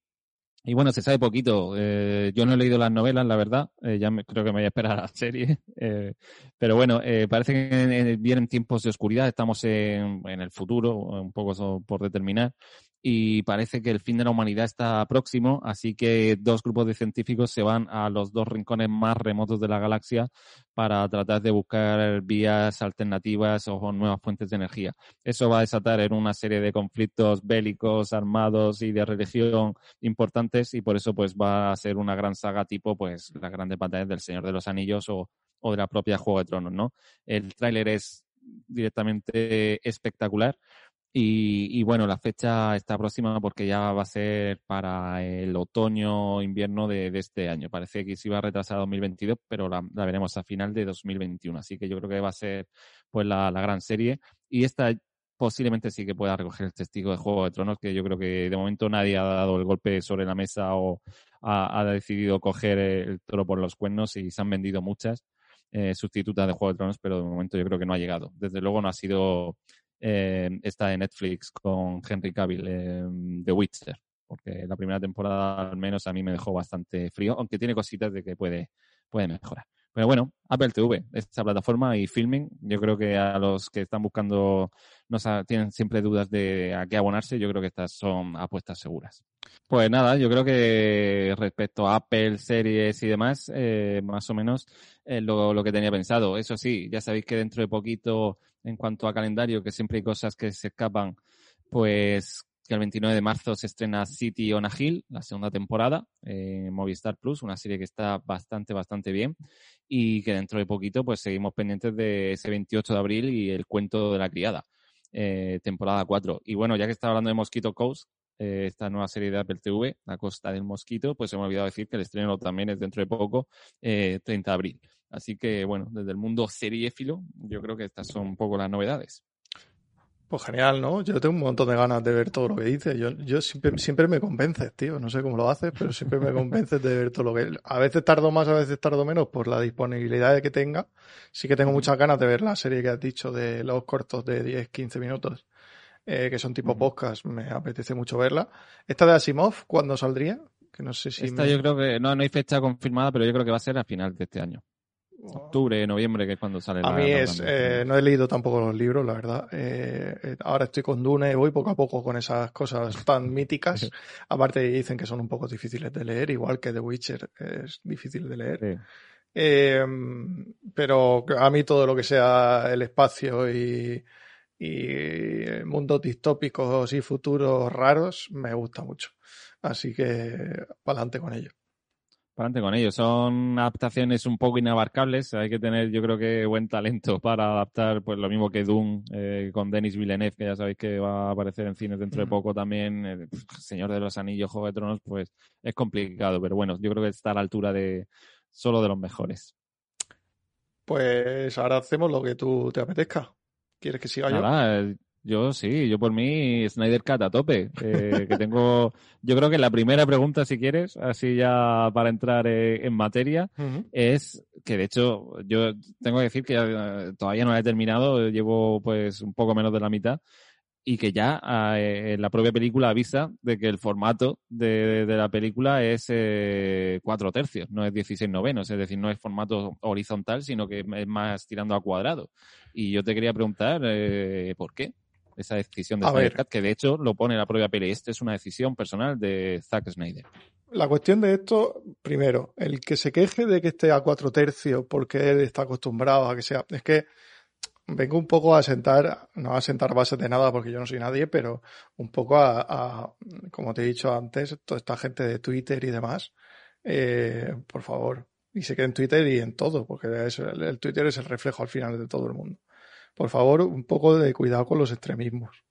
y bueno, se sabe poquito. Eh, yo no he leído las novelas, la verdad. Eh, ya me, creo que me voy a esperar a la serie. Eh, pero bueno, eh, parece que vienen tiempos de oscuridad. Estamos en, en el futuro, un poco por determinar y parece que el fin de la humanidad está próximo, así que dos grupos de científicos se van a los dos rincones más remotos de la galaxia para tratar de buscar vías alternativas o nuevas fuentes de energía. Eso va a desatar en una serie de conflictos bélicos, armados y de religión importantes y por eso pues va a ser una gran saga tipo pues las grandes batallas del Señor de los Anillos o, o de la propia Juego de Tronos, ¿no? El tráiler es directamente espectacular y, bueno, la fecha está próxima porque ya va a ser para el otoño-invierno de, este año. Parece que se iba a retrasar a 2022, pero la, veremos a final de 2021. Así que yo creo que va a ser pues la, gran serie. Y esta posiblemente sí que pueda recoger el testigo de Juego de Tronos, que yo creo que de momento nadie ha dado el golpe sobre la mesa o ha, decidido coger el toro por los cuernos y se han vendido muchas. Eh, sustitutas de Juego de Tronos, pero de momento yo creo que no ha llegado. Desde luego no ha sido eh, está de Netflix con Henry Cavill, eh, The Witcher, porque la primera temporada al menos a mí me dejó bastante frío, aunque tiene cositas de que puede, puede mejorar. Pero bueno, Apple TV, esta plataforma y filming, yo creo que a los que están buscando, no tienen siempre dudas de a qué abonarse, yo creo que estas son apuestas seguras. Pues nada, yo creo que respecto a Apple, series y demás, eh, más o menos lo, lo que tenía pensado. Eso sí, ya sabéis que dentro de poquito en cuanto a calendario, que siempre hay cosas que se escapan, pues que el 29 de marzo se estrena City on a Hill, la segunda temporada, en Movistar Plus, una serie que está bastante, bastante bien y que dentro de poquito pues seguimos pendientes de ese 28 de abril y el cuento de la criada, eh, temporada 4. Y bueno, ya que estaba hablando de Mosquito Coast, eh, esta nueva serie de Apple TV, La Costa del Mosquito, pues se me ha olvidado decir que el estreno también es dentro de poco, 30 eh, de abril. Así que, bueno, desde el mundo seriéfilo, yo creo que estas son un poco las novedades. Pues genial, ¿no? Yo tengo un montón de ganas de ver todo lo que dices. Yo, yo siempre, siempre me convences, tío. No sé cómo lo haces, pero siempre me convences de ver todo lo que... A veces tardo más, a veces tardo menos por la disponibilidad que tenga. Sí que tengo muchas ganas de ver la serie que has dicho de los cortos de 10, 15 minutos, eh, que son tipo podcast. Me apetece mucho verla. ¿Esta de Asimov cuándo saldría? Que no sé si... Esta yo creo que... No, no hay fecha confirmada, pero yo creo que va a ser a final de este año octubre, noviembre, que es cuando sale. A mí es, eh, no he leído tampoco los libros, la verdad. Eh, eh, ahora estoy con Dune y voy poco a poco con esas cosas tan míticas. Aparte dicen que son un poco difíciles de leer, igual que The Witcher es difícil de leer. pero a mí todo lo que sea el espacio y, y mundos distópicos y futuros raros me gusta mucho. Así que para adelante con ello adelante con ellos. Son adaptaciones un poco inabarcables. Hay que tener, yo creo que, buen talento para adaptar, pues lo mismo que Doom eh, con Denis Villeneuve, que ya sabéis que va a aparecer en cines dentro de poco también. Eh, Señor de los Anillos, Juego de Tronos, pues es complicado. Pero bueno, yo creo que está a la altura de solo de los mejores. Pues ahora hacemos lo que tú te apetezca. ¿Quieres que siga Nada, yo? Yo sí, yo por mí Snyder Cat a tope. Eh, que tengo, yo creo que la primera pregunta, si quieres, así ya para entrar eh, en materia, es que de hecho yo tengo que decir que eh, todavía no la he terminado, llevo pues un poco menos de la mitad y que ya eh, la propia película avisa de que el formato de, de la película es eh, cuatro tercios, no es 16 novenos, es decir, no es formato horizontal, sino que es más tirando a cuadrado. Y yo te quería preguntar eh, por qué esa decisión de Snyder Cut, que de hecho lo pone la propia peli. Esta es una decisión personal de Zack Snyder. La cuestión de esto, primero, el que se queje de que esté a cuatro tercios porque él está acostumbrado a que sea, es que vengo un poco a sentar, no a sentar bases de nada porque yo no soy nadie, pero un poco a, como te he dicho antes, toda esta gente de Twitter y demás, eh, por favor, y sé que en Twitter y en todo, porque el, Twitter es el reflejo al final de todo el mundo. Por favor, un poco de cuidado con los extremismos.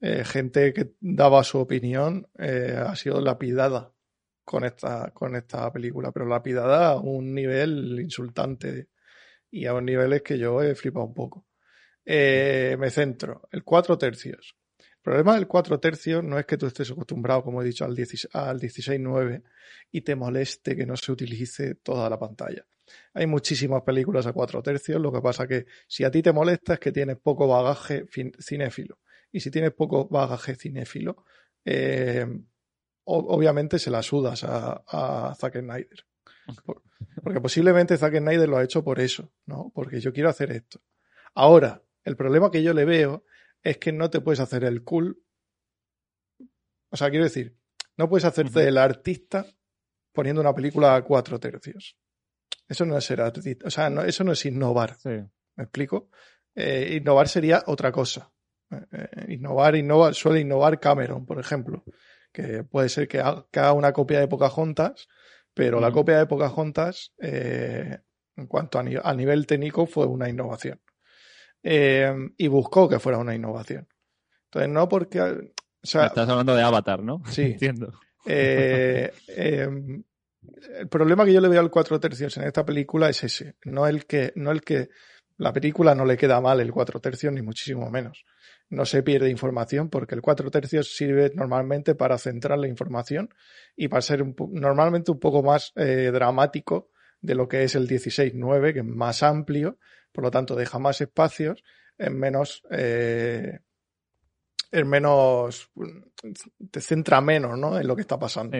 Eh, gente que daba su opinión eh, ha sido lapidada con esta, con esta película, pero lapidada a un nivel insultante y a niveles que yo he flipado un poco. Eh, me centro. El 4 tercios. El problema del 4 tercios no es que tú estés acostumbrado, como he dicho, al 16.9 y te moleste que no se utilice toda la pantalla. Hay muchísimas películas a 4 tercios, lo que pasa que si a ti te molesta es que tienes poco bagaje cinéfilo. Y si tienes poco bagaje cinéfilo, eh, obviamente se la sudas a, a Zack Snyder. Porque posiblemente Zack Snyder lo ha hecho por eso, ¿no? Porque yo quiero hacer esto. Ahora, el problema que yo le veo es que no te puedes hacer el cool. O sea, quiero decir, no puedes hacerte el artista poniendo una película a cuatro tercios. Eso no es ser artista. O sea, eso no es innovar. ¿Me explico? Eh, innovar sería otra cosa. Eh, eh, innovar, innovar, suele innovar Cameron, por ejemplo. Que puede ser que haga una copia de Pocahontas, pero la copia de Pocahontas, en cuanto a nivel técnico, fue una innovación. Eh, y buscó que fuera una innovación. Entonces, no porque... O sea, Estás hablando de Avatar, ¿no? Sí. Entiendo. Eh, el problema que yo le veo al cuatro tercios en esta película es ese, no el que, no el que la película no le queda mal el cuatro tercios, ni muchísimo menos. No se pierde información porque el cuatro tercios sirve normalmente para centrar la información y para ser normalmente un poco más eh, dramático de lo que es el 16-9, que es más amplio por lo tanto deja más espacios en menos, eh, en menos, te centra menos, ¿no? En lo que está pasando.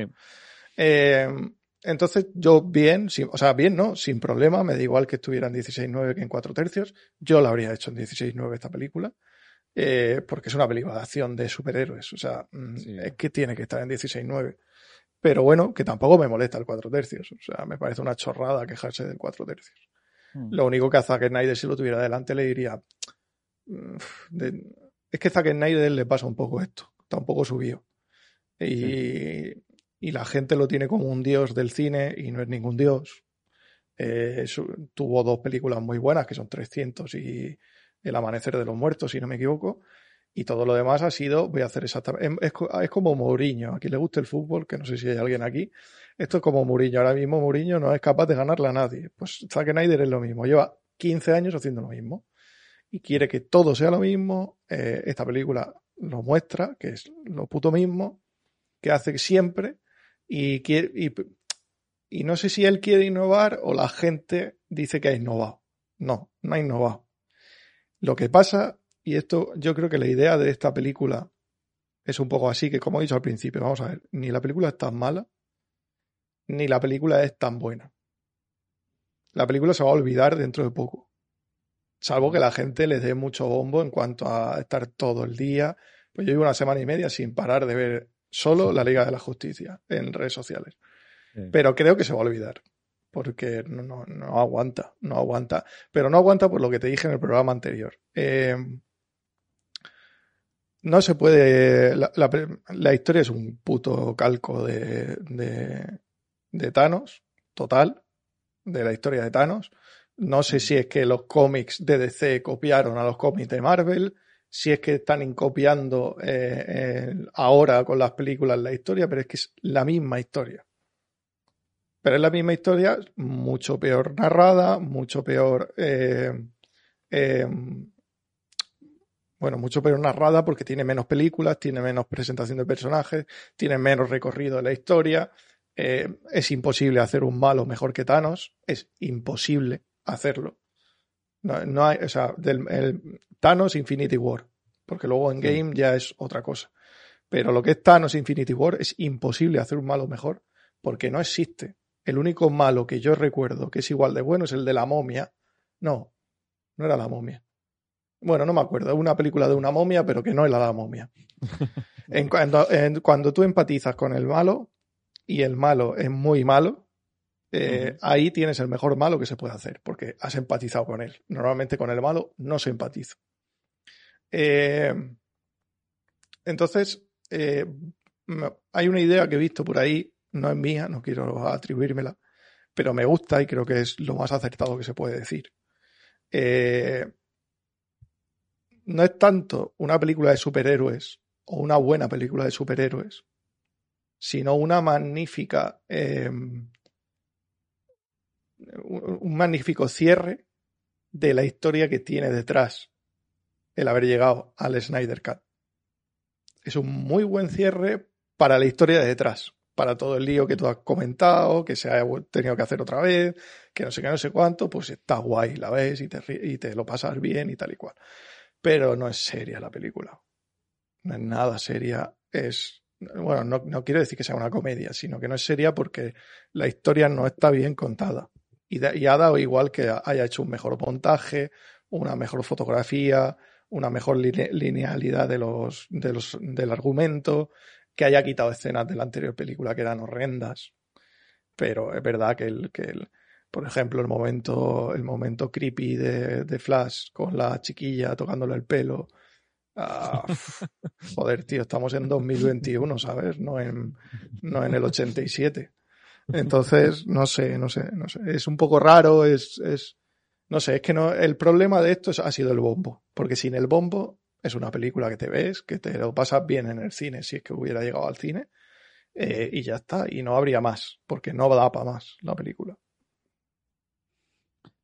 Eh, entonces, yo bien, o sea, bien, ¿no? Sin problema, me da igual que estuviera en 16.9 que en 4 tercios. Yo la habría hecho en 16.9 esta película, eh, porque es una película de acción de superhéroes. O sea, mm, es que tiene que estar en 16.9. Pero bueno, que tampoco me molesta el 4 tercios. O sea, me parece una chorrada quejarse del 4 tercios. Hmm. Lo único que a Zack Snyder, si lo tuviera delante, le diría. Es que Zack Snyder le pasa un poco esto. Está un poco subido. Y, la gente lo tiene como un dios del cine y no es ningún dios. Eh, tuvo dos películas muy buenas, que son 300 y El Amanecer de los Muertos, si no me equivoco. Y todo lo demás ha sido, voy a hacer exactamente. Es, es como Mourinho. A quien le gusta el fútbol, que no sé si hay alguien aquí, esto es como Mourinho. Ahora mismo Mourinho no es capaz de ganarle a nadie. Pues Zack Snyder es lo mismo. Lleva 15 años haciendo lo mismo. Y quiere que todo sea lo mismo. Eh, esta película lo muestra, que es lo puto mismo, que hace siempre. Y, quiere, y, no sé si él quiere innovar o la gente dice que ha innovado. No, no ha innovado. Lo que pasa, y esto yo creo que la idea de esta película es un poco así, que como he dicho al principio, vamos a ver, ni la película es tan mala, ni la película es tan buena. La película se va a olvidar dentro de poco. Salvo que la gente le dé mucho bombo en cuanto a estar todo el día. Pues yo llevo una semana y media sin parar de ver solo la Liga de la Justicia en redes sociales. Pero creo que se va a olvidar. Porque no, no, aguanta, no aguanta. Pero no aguanta por lo que te dije en el programa anterior. Eh, no se puede. La, historia es un puto calco de, de Thanos, total, de la historia de Thanos. No sé si es que los cómics de DC copiaron a los cómics de Marvel, si es que están copiando eh, ahora con las películas la historia, pero es que es la misma historia. Pero es la misma historia, mucho peor narrada, mucho peor. Eh, eh, Bueno, mucho peor narrada porque tiene menos películas, tiene menos presentación de personajes, tiene menos recorrido de la historia. Es imposible hacer un malo mejor que Thanos. Es imposible hacerlo. No, hay, o sea, del, el Thanos Infinity War. Porque luego en game ya es otra cosa. Pero lo que es Thanos Infinity War es imposible hacer un malo mejor. Porque no existe. El único malo que yo recuerdo que es igual de bueno es el de la momia. No, no era la momia. Bueno, no me acuerdo, es una película de una momia, pero que no es la momia. en cuando, cuando tú empatizas con el malo y el malo es muy malo, eh, ahí tienes el mejor malo que se puede hacer, porque has empatizado con él. Normalmente con el malo no se empatiza. Eh, entonces, eh, hay una idea que he visto por ahí, no es mía, no quiero atribuírmela, pero me gusta y creo que es lo más acertado que se puede decir. No es tanto una película de superhéroes o una buena película de superhéroes, sino una magnífica, em, un magnífico cierre de la historia que tiene detrás el haber llegado al Snyder Cut. Es un muy buen cierre para la historia de detrás, para todo el lío que tú has comentado, que se ha tenido que hacer otra vez, que no sé qué, no sé cuánto, pues está guay, la ves y te, y te lo pasas bien y tal y cual pero no es seria la película. No es nada seria. Es, bueno, no, no quiero decir que sea una comedia, sino que no es seria porque la historia no está bien contada. Y, y ha dado igual que haya hecho un mejor montaje, una mejor fotografía, una mejor linealidad de los, de los, del argumento, que haya quitado escenas de la anterior película que eran horrendas. Pero es verdad que el, que el, por ejemplo, el momento, el momento creepy de, de Flash con la chiquilla tocándole el pelo. Ah, joder, tío, estamos en 2021, ¿sabes? No en, no en el 87. Entonces, no sé, no sé, no sé. Es un poco raro, es, es, no sé, es que no, el problema de esto ha sido el bombo. Porque sin el bombo es una película que te ves, que te lo pasas bien en el cine, si es que hubiera llegado al cine, eh, y ya está, y no habría más, porque no da para más la película.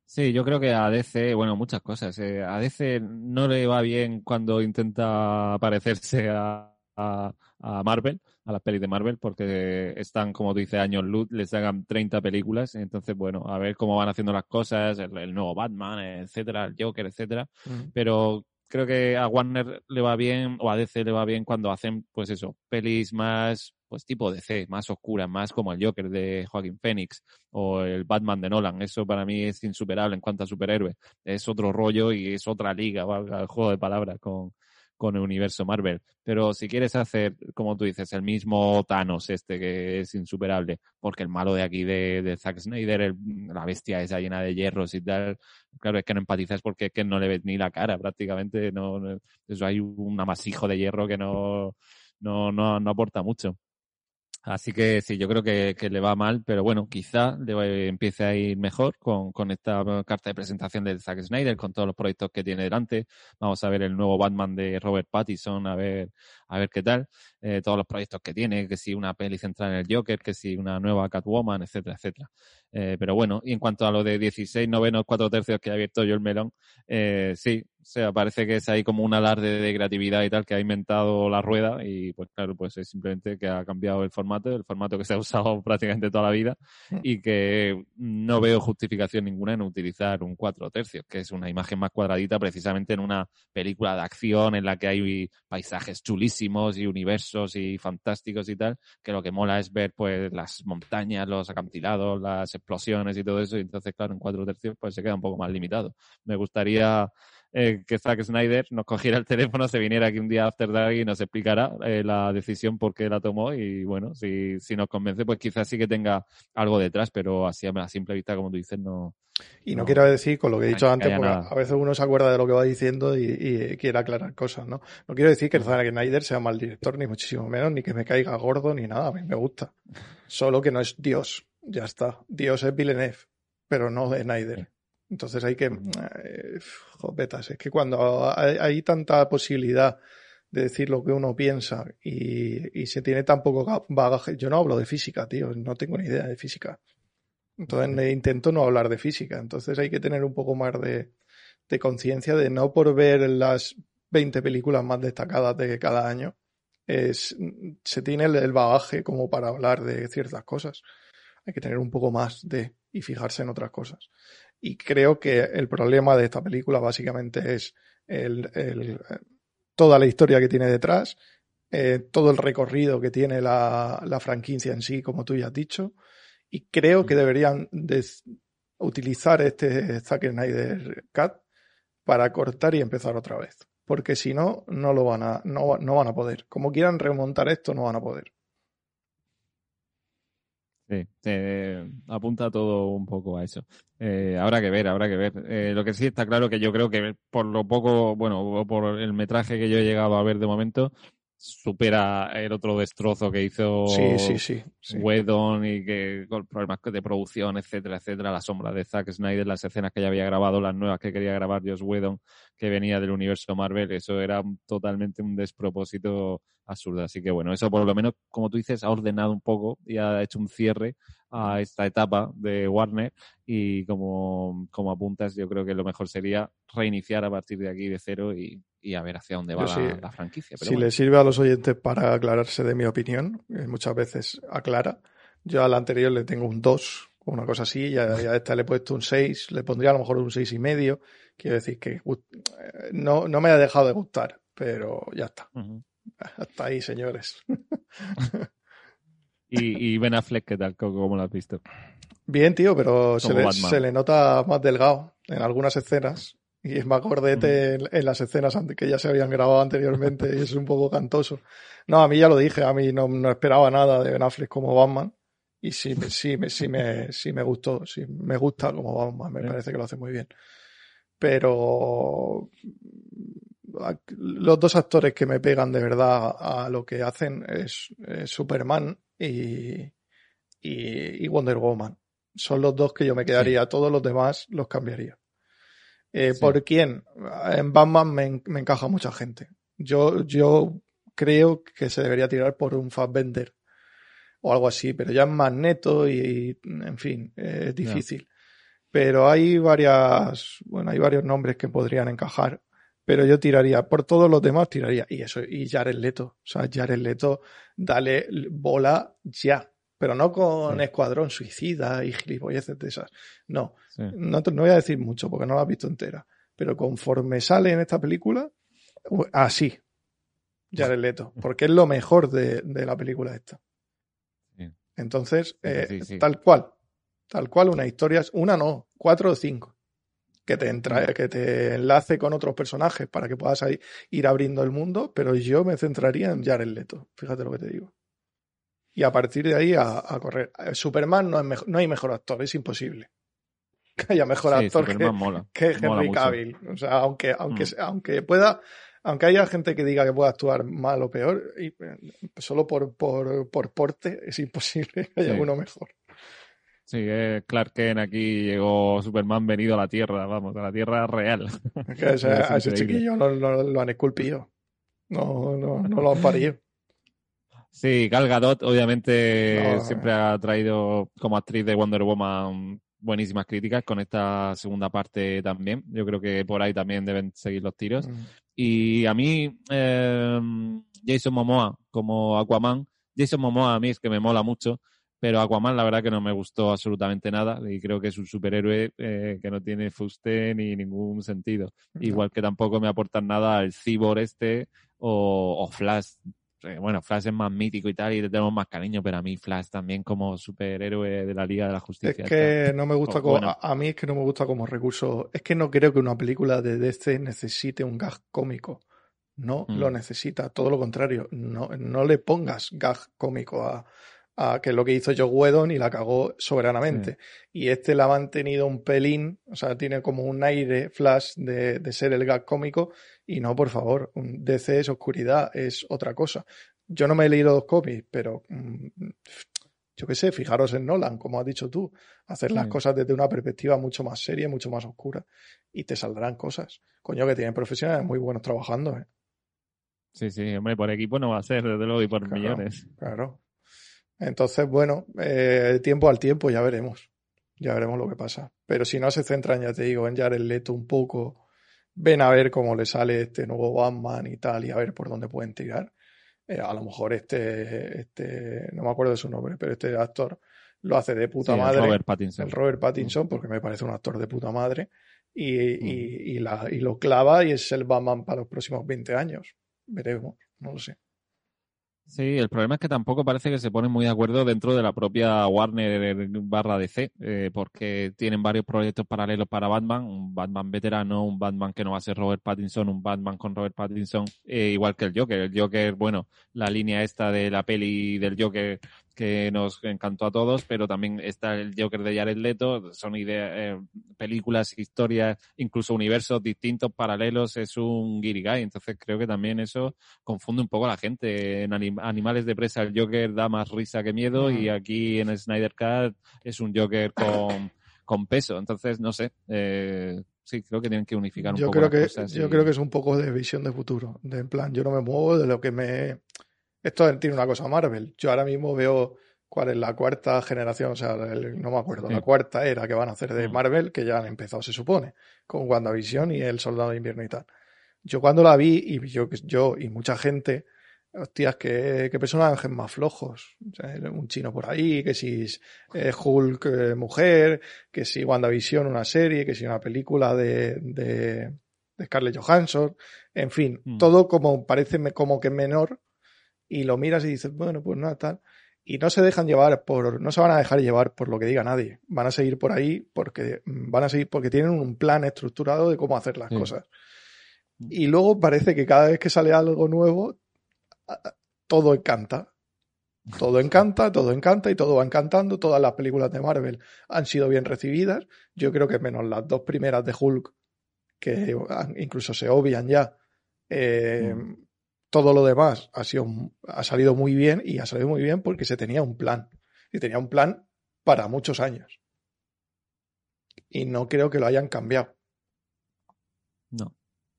Sí, yo creo que a DC, bueno, muchas cosas. Eh, a DC no le va bien cuando intenta parecerse a, a, Marvel, a las pelis de Marvel, porque están, como dice, años luz, les hagan 30 películas. Entonces, bueno, a ver cómo van haciendo las cosas, el, nuevo Batman, etcétera, el Joker, etcétera. Pero creo que a Warner le va bien, o a DC le va bien cuando hacen, pues eso, pelis más pues tipo DC, más oscura, más como el Joker de Joaquín Phoenix o el Batman de Nolan. Eso para mí es insuperable en cuanto a superhéroes. Es otro rollo y es otra liga, valga el juego de palabras con, con el universo Marvel. Pero si quieres hacer, como tú dices, el mismo Thanos este que es insuperable, porque el malo de aquí de, Zack Snyder, la bestia esa llena de hierros y tal, claro, es que no empatizas porque es que no le ves ni la cara prácticamente, no, eso hay un amasijo de hierro que no, no, no, no aporta mucho. Así que sí, yo creo que, le va mal, pero bueno, quizá le empiece a ir mejor con, con esta carta de presentación de Zack Snyder, con todos los proyectos que tiene delante. Vamos a ver el nuevo Batman de Robert Pattinson, a ver, a ver qué tal. Eh, todos los proyectos que tiene, que si una peli central en el Joker, que si una nueva Catwoman, etcétera, etcétera. Eh, pero bueno, y en cuanto a lo de 16 novenos, 4 tercios que ha abierto yo el melón, eh, sí, sea, parece que es ahí como un alarde de creatividad y tal que ha inventado la rueda y pues claro, pues es simplemente que ha cambiado el formato, el formato que se ha usado prácticamente toda la vida y que no veo justificación ninguna en utilizar un cuatro tercios, que es una imagen más cuadradita precisamente en una película de acción en la que hay paisajes chulísimos y universos y fantásticos y tal, que lo que mola es ver pues las montañas, los acantilados, las explosiones y todo eso y entonces claro, en cuatro tercios pues se queda un poco más limitado. Me gustaría eh, que Zack Snyder nos cogiera el teléfono, se viniera aquí un día After Dark y nos explicara eh, la decisión por qué la tomó y bueno, si, si nos convence, pues quizás sí que tenga algo detrás, pero así a simple vista, como tú dices, no. Y no, quiero decir, con lo que he dicho antes, porque a veces uno se acuerda de lo que va diciendo y, quiere aclarar cosas, ¿no? No quiero decir que Zack Snyder sea mal director, ni muchísimo menos, ni que me caiga gordo, ni nada, a mí me gusta. Solo que no es Dios, ya está. Dios es Villeneuve, pero no Snyder. Entonces hay que, eh, jovetas, es que cuando hay, tanta posibilidad de decir lo que uno piensa y, se tiene tan poco bagaje, yo no hablo de física, tío, no tengo ni idea de física. Entonces me intento no hablar de física, entonces hay que tener un poco más de, de conciencia de no por ver las 20 películas más destacadas de cada año, es, se tiene el, bagaje como para hablar de ciertas cosas. Hay que tener un poco más de y fijarse en otras cosas. Y creo que el problema de esta película básicamente es el, el, toda la historia que tiene detrás, eh, todo el recorrido que tiene la, la, franquicia en sí, como tú ya has dicho, y creo que deberían utilizar este Zack Snyder Cut para cortar y empezar otra vez. Porque si no, no lo van a, no, no van a poder. Como quieran remontar esto, no van a poder. Sí, apunta todo un poco a eso. Eh, habrá que ver, habrá que ver. Eh, lo que sí está claro que yo creo que por lo poco, bueno, por el metraje que yo he llegado a ver de momento, supera el otro destrozo que hizo sí, sí, sí, Whedon y que con problemas de producción, etcétera, etcétera, la sombra de Zack Snyder, las escenas que ya había grabado, las nuevas que quería grabar Joss Whedon, que venía del universo Marvel, eso era totalmente un despropósito absurdo. Así que bueno, eso por lo menos, como tú dices, ha ordenado un poco y ha hecho un cierre a esta etapa de Warner y como, como apuntas, yo creo que lo mejor sería reiniciar a partir de aquí de cero y, a ver hacia dónde va la, franquicia. si le sirve a los oyentes para aclararse de mi opinión, muchas veces aclara, yo a la anterior le tengo un 2 una cosa así, y a, esta le he puesto un 6, le pondría a lo mejor un seis y medio, quiero decir que no, no me ha dejado de gustar, pero ya está. Hasta ahí, señores. ¿Y, y Ben Affleck qué tal? ¿Cómo, lo has visto? Bien, tío, pero se le, se le, nota más delgado en algunas escenas. Y es más gordete en, las escenas que ya se habían grabado anteriormente y es un poco cantoso. No, a mí ya lo dije, a mí no, no esperaba nada de Ben Affleck como Batman. Y sí, sí, sí, sí, me, sí me gustó, sí me gusta como Batman, me parece que lo hace muy bien. Pero los dos actores que me pegan de verdad a lo que hacen es, Superman y, y, Wonder Woman. Son los dos que yo me quedaría, todos los demás los cambiaría. Eh, ¿Por quién? En Batman me, me, encaja mucha gente. Yo, yo creo que se debería tirar por un Fassbender o algo así, pero ya es más neto y, en fin, es difícil. Pero hay varias, bueno, hay varios nombres que podrían encajar pero yo tiraría, por todos los demás tiraría, y eso, y Jared Leto, o sea, Jared Leto, dale bola ya, pero no con Escuadrón Suicida y gilipolleces de esas, no, no, no, voy a decir mucho porque no la he visto entera, pero conforme sale en esta película, así, Jared Leto, porque es lo mejor de, de la película esta. Entonces, eh, tal cual, tal cual una historia, una no, cuatro o cinco que te, entra, que te enlace con otros personajes para que puedas ir abriendo el mundo, pero yo me centraría en Jared Leto, fíjate lo que te digo. Y a partir de ahí a, correr. Eh, Superman no, es no hay mejor actor, es imposible que haya mejor actor que, Henry Cavill. O sea, aunque, aunque, mm. aunque pueda, aunque haya gente que diga que pueda actuar mal o peor, y, eh, solo por, por, por porte es imposible que haya uno mejor. Sí, es Clark Kent aquí llegó Superman venido a la Tierra, vamos, a la Tierra real. Es que a ese chiquillo no, lo han esculpido. No, no, no lo han parido. Sí, Gal Gadot obviamente siempre ha traído como actriz de Wonder Woman buenísimas críticas con esta segunda parte también. Yo creo que por ahí también deben seguir los tiros. Mm. Y a mí, eh, Jason Momoa como Aquaman, Jason Momoa a mí es que me mola mucho pero Aquaman la verdad que no me gustó absolutamente nada y creo que es un superhéroe eh, que no tiene fuste ni ningún sentido. Igual que tampoco me aportan nada el Cyborg este o, Flash. Eh, bueno, Flash es más mítico y tal y le tenemos más cariño, pero a mí Flash también como superhéroe de la Liga de la Justicia. Es que no me gusta como, a, mí es que no me gusta como recurso, es que no creo que una película de DC necesite un gag cómico. No lo mm. necesita, todo lo contrario, no, no le pongas gag cómico a, que es lo que hizo Joe Whedon y la cagó soberanamente. Y este la ha mantenido un pelín, o sea, tiene como un aire flash de, de ser el gag cómico. Y no, por favor, un DC es oscuridad, es otra cosa. Yo no me he leído los cómics, pero mm, yo qué sé, fijaros en Nolan, como has dicho tú, hacer las cosas desde una perspectiva mucho más seria, mucho más oscura, y te saldrán cosas. Coño, que tienen profesionales muy buenos trabajando, ¿eh? Sí, sí, hombre, por equipo no va a ser, desde luego, y por millones. Claro. Entonces, bueno, eh, tiempo al tiempo, ya veremos. Ya veremos lo que pasa. Pero si no se centran, ya te digo, en Jared Leto un poco ven a ver cómo le sale este nuevo Batman y tal, y a ver por dónde pueden tirar. Eh, a lo mejor este, este, no me acuerdo de su nombre, pero este actor lo hace de puta madre. El Robert Pattinson. El Robert Pattinson, porque me parece un actor de puta madre. Y, y, la, y lo clava y es el Batman para los próximos 20 años. Veremos, no lo sé. Sí, el problema es que tampoco parece que se ponen muy de acuerdo dentro de la propia Warner barra DC, eh, porque tienen varios proyectos paralelos para Batman, un Batman veterano, un Batman que no va a ser Robert Pattinson, un Batman con Robert Pattinson, eh, igual que el Joker. El Joker, bueno, la línea esta de la peli del Joker que nos encantó a todos, pero también está el Joker de Jared Leto, son ideas, eh, películas, historias, incluso universos distintos, paralelos, es un guirigay, entonces creo que también eso confunde un poco a la gente. En Animales de Presa el Joker da más risa que miedo y aquí en Snyder Cut es un Joker con, con peso, entonces no sé, eh, sí, creo que tienen que unificar un yo poco creo que, Yo creo que es un poco de visión de futuro, de en plan, yo no me muevo de lo que me esto tiene una cosa Marvel. Yo ahora mismo veo cuál es la cuarta generación, o sea, no me acuerdo, la cuarta era que van a hacer de mm. Marvel, que ya han empezado, se supone, con WandaVision y El Soldado de Invierno y tal. Yo cuando la vi, y yo, yo y mucha gente, hostias, qué, qué personajes más flojos. un chino por ahí, que si eh, Hulk eh, mujer, que si WandaVision una serie, que si una película de, de, de Scarlett Johansson, en fin, mm. todo como parece como que menor y lo miras y dices, bueno, pues nada, tal. Y no se dejan llevar por, no se van a dejar llevar por lo que diga nadie. Van a seguir por ahí porque van a seguir porque tienen un plan estructurado de cómo hacer las cosas. Y luego parece que cada vez que sale algo nuevo, todo encanta. Todo encanta, todo encanta y todo va encantando. Todas las películas de Marvel han sido bien recibidas. Yo creo que menos las dos primeras de Hulk, que incluso se obvian ya, eh, mm todo lo demás ha, sido, ha salido muy bien y ha salido muy bien porque se tenía un plan. Y tenía un plan para muchos años. Y no creo que lo hayan cambiado. No,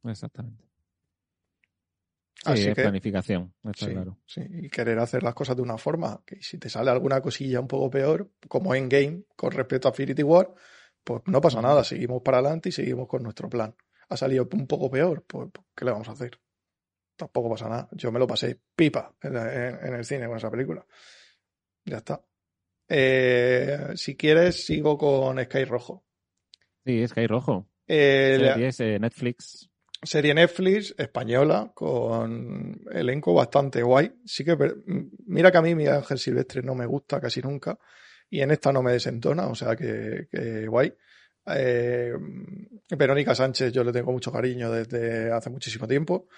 exactamente. Sí, es planificación, claro. Sí, y querer hacer las cosas de una forma que si te sale alguna cosilla un poco peor, como en game con respecto a Infinity War, pues no pasa nada, seguimos para adelante y seguimos con nuestro plan. Ha salido un poco peor, pues ¿qué le vamos a hacer? Tampoco pasa nada. Yo me lo pasé pipa en, el cine con esa película. Ya está. Eh, si quieres, sigo con Sky Rojo. Sí, Sky Rojo. Eh, serie eh, Netflix. Serie Netflix española con elenco bastante guay. Sí que mira que a mí mi Ángel Silvestre no me gusta casi nunca y en esta no me desentona, o sea que, guay. Verónica Sánchez yo le tengo mucho cariño desde hace muchísimo tiempo.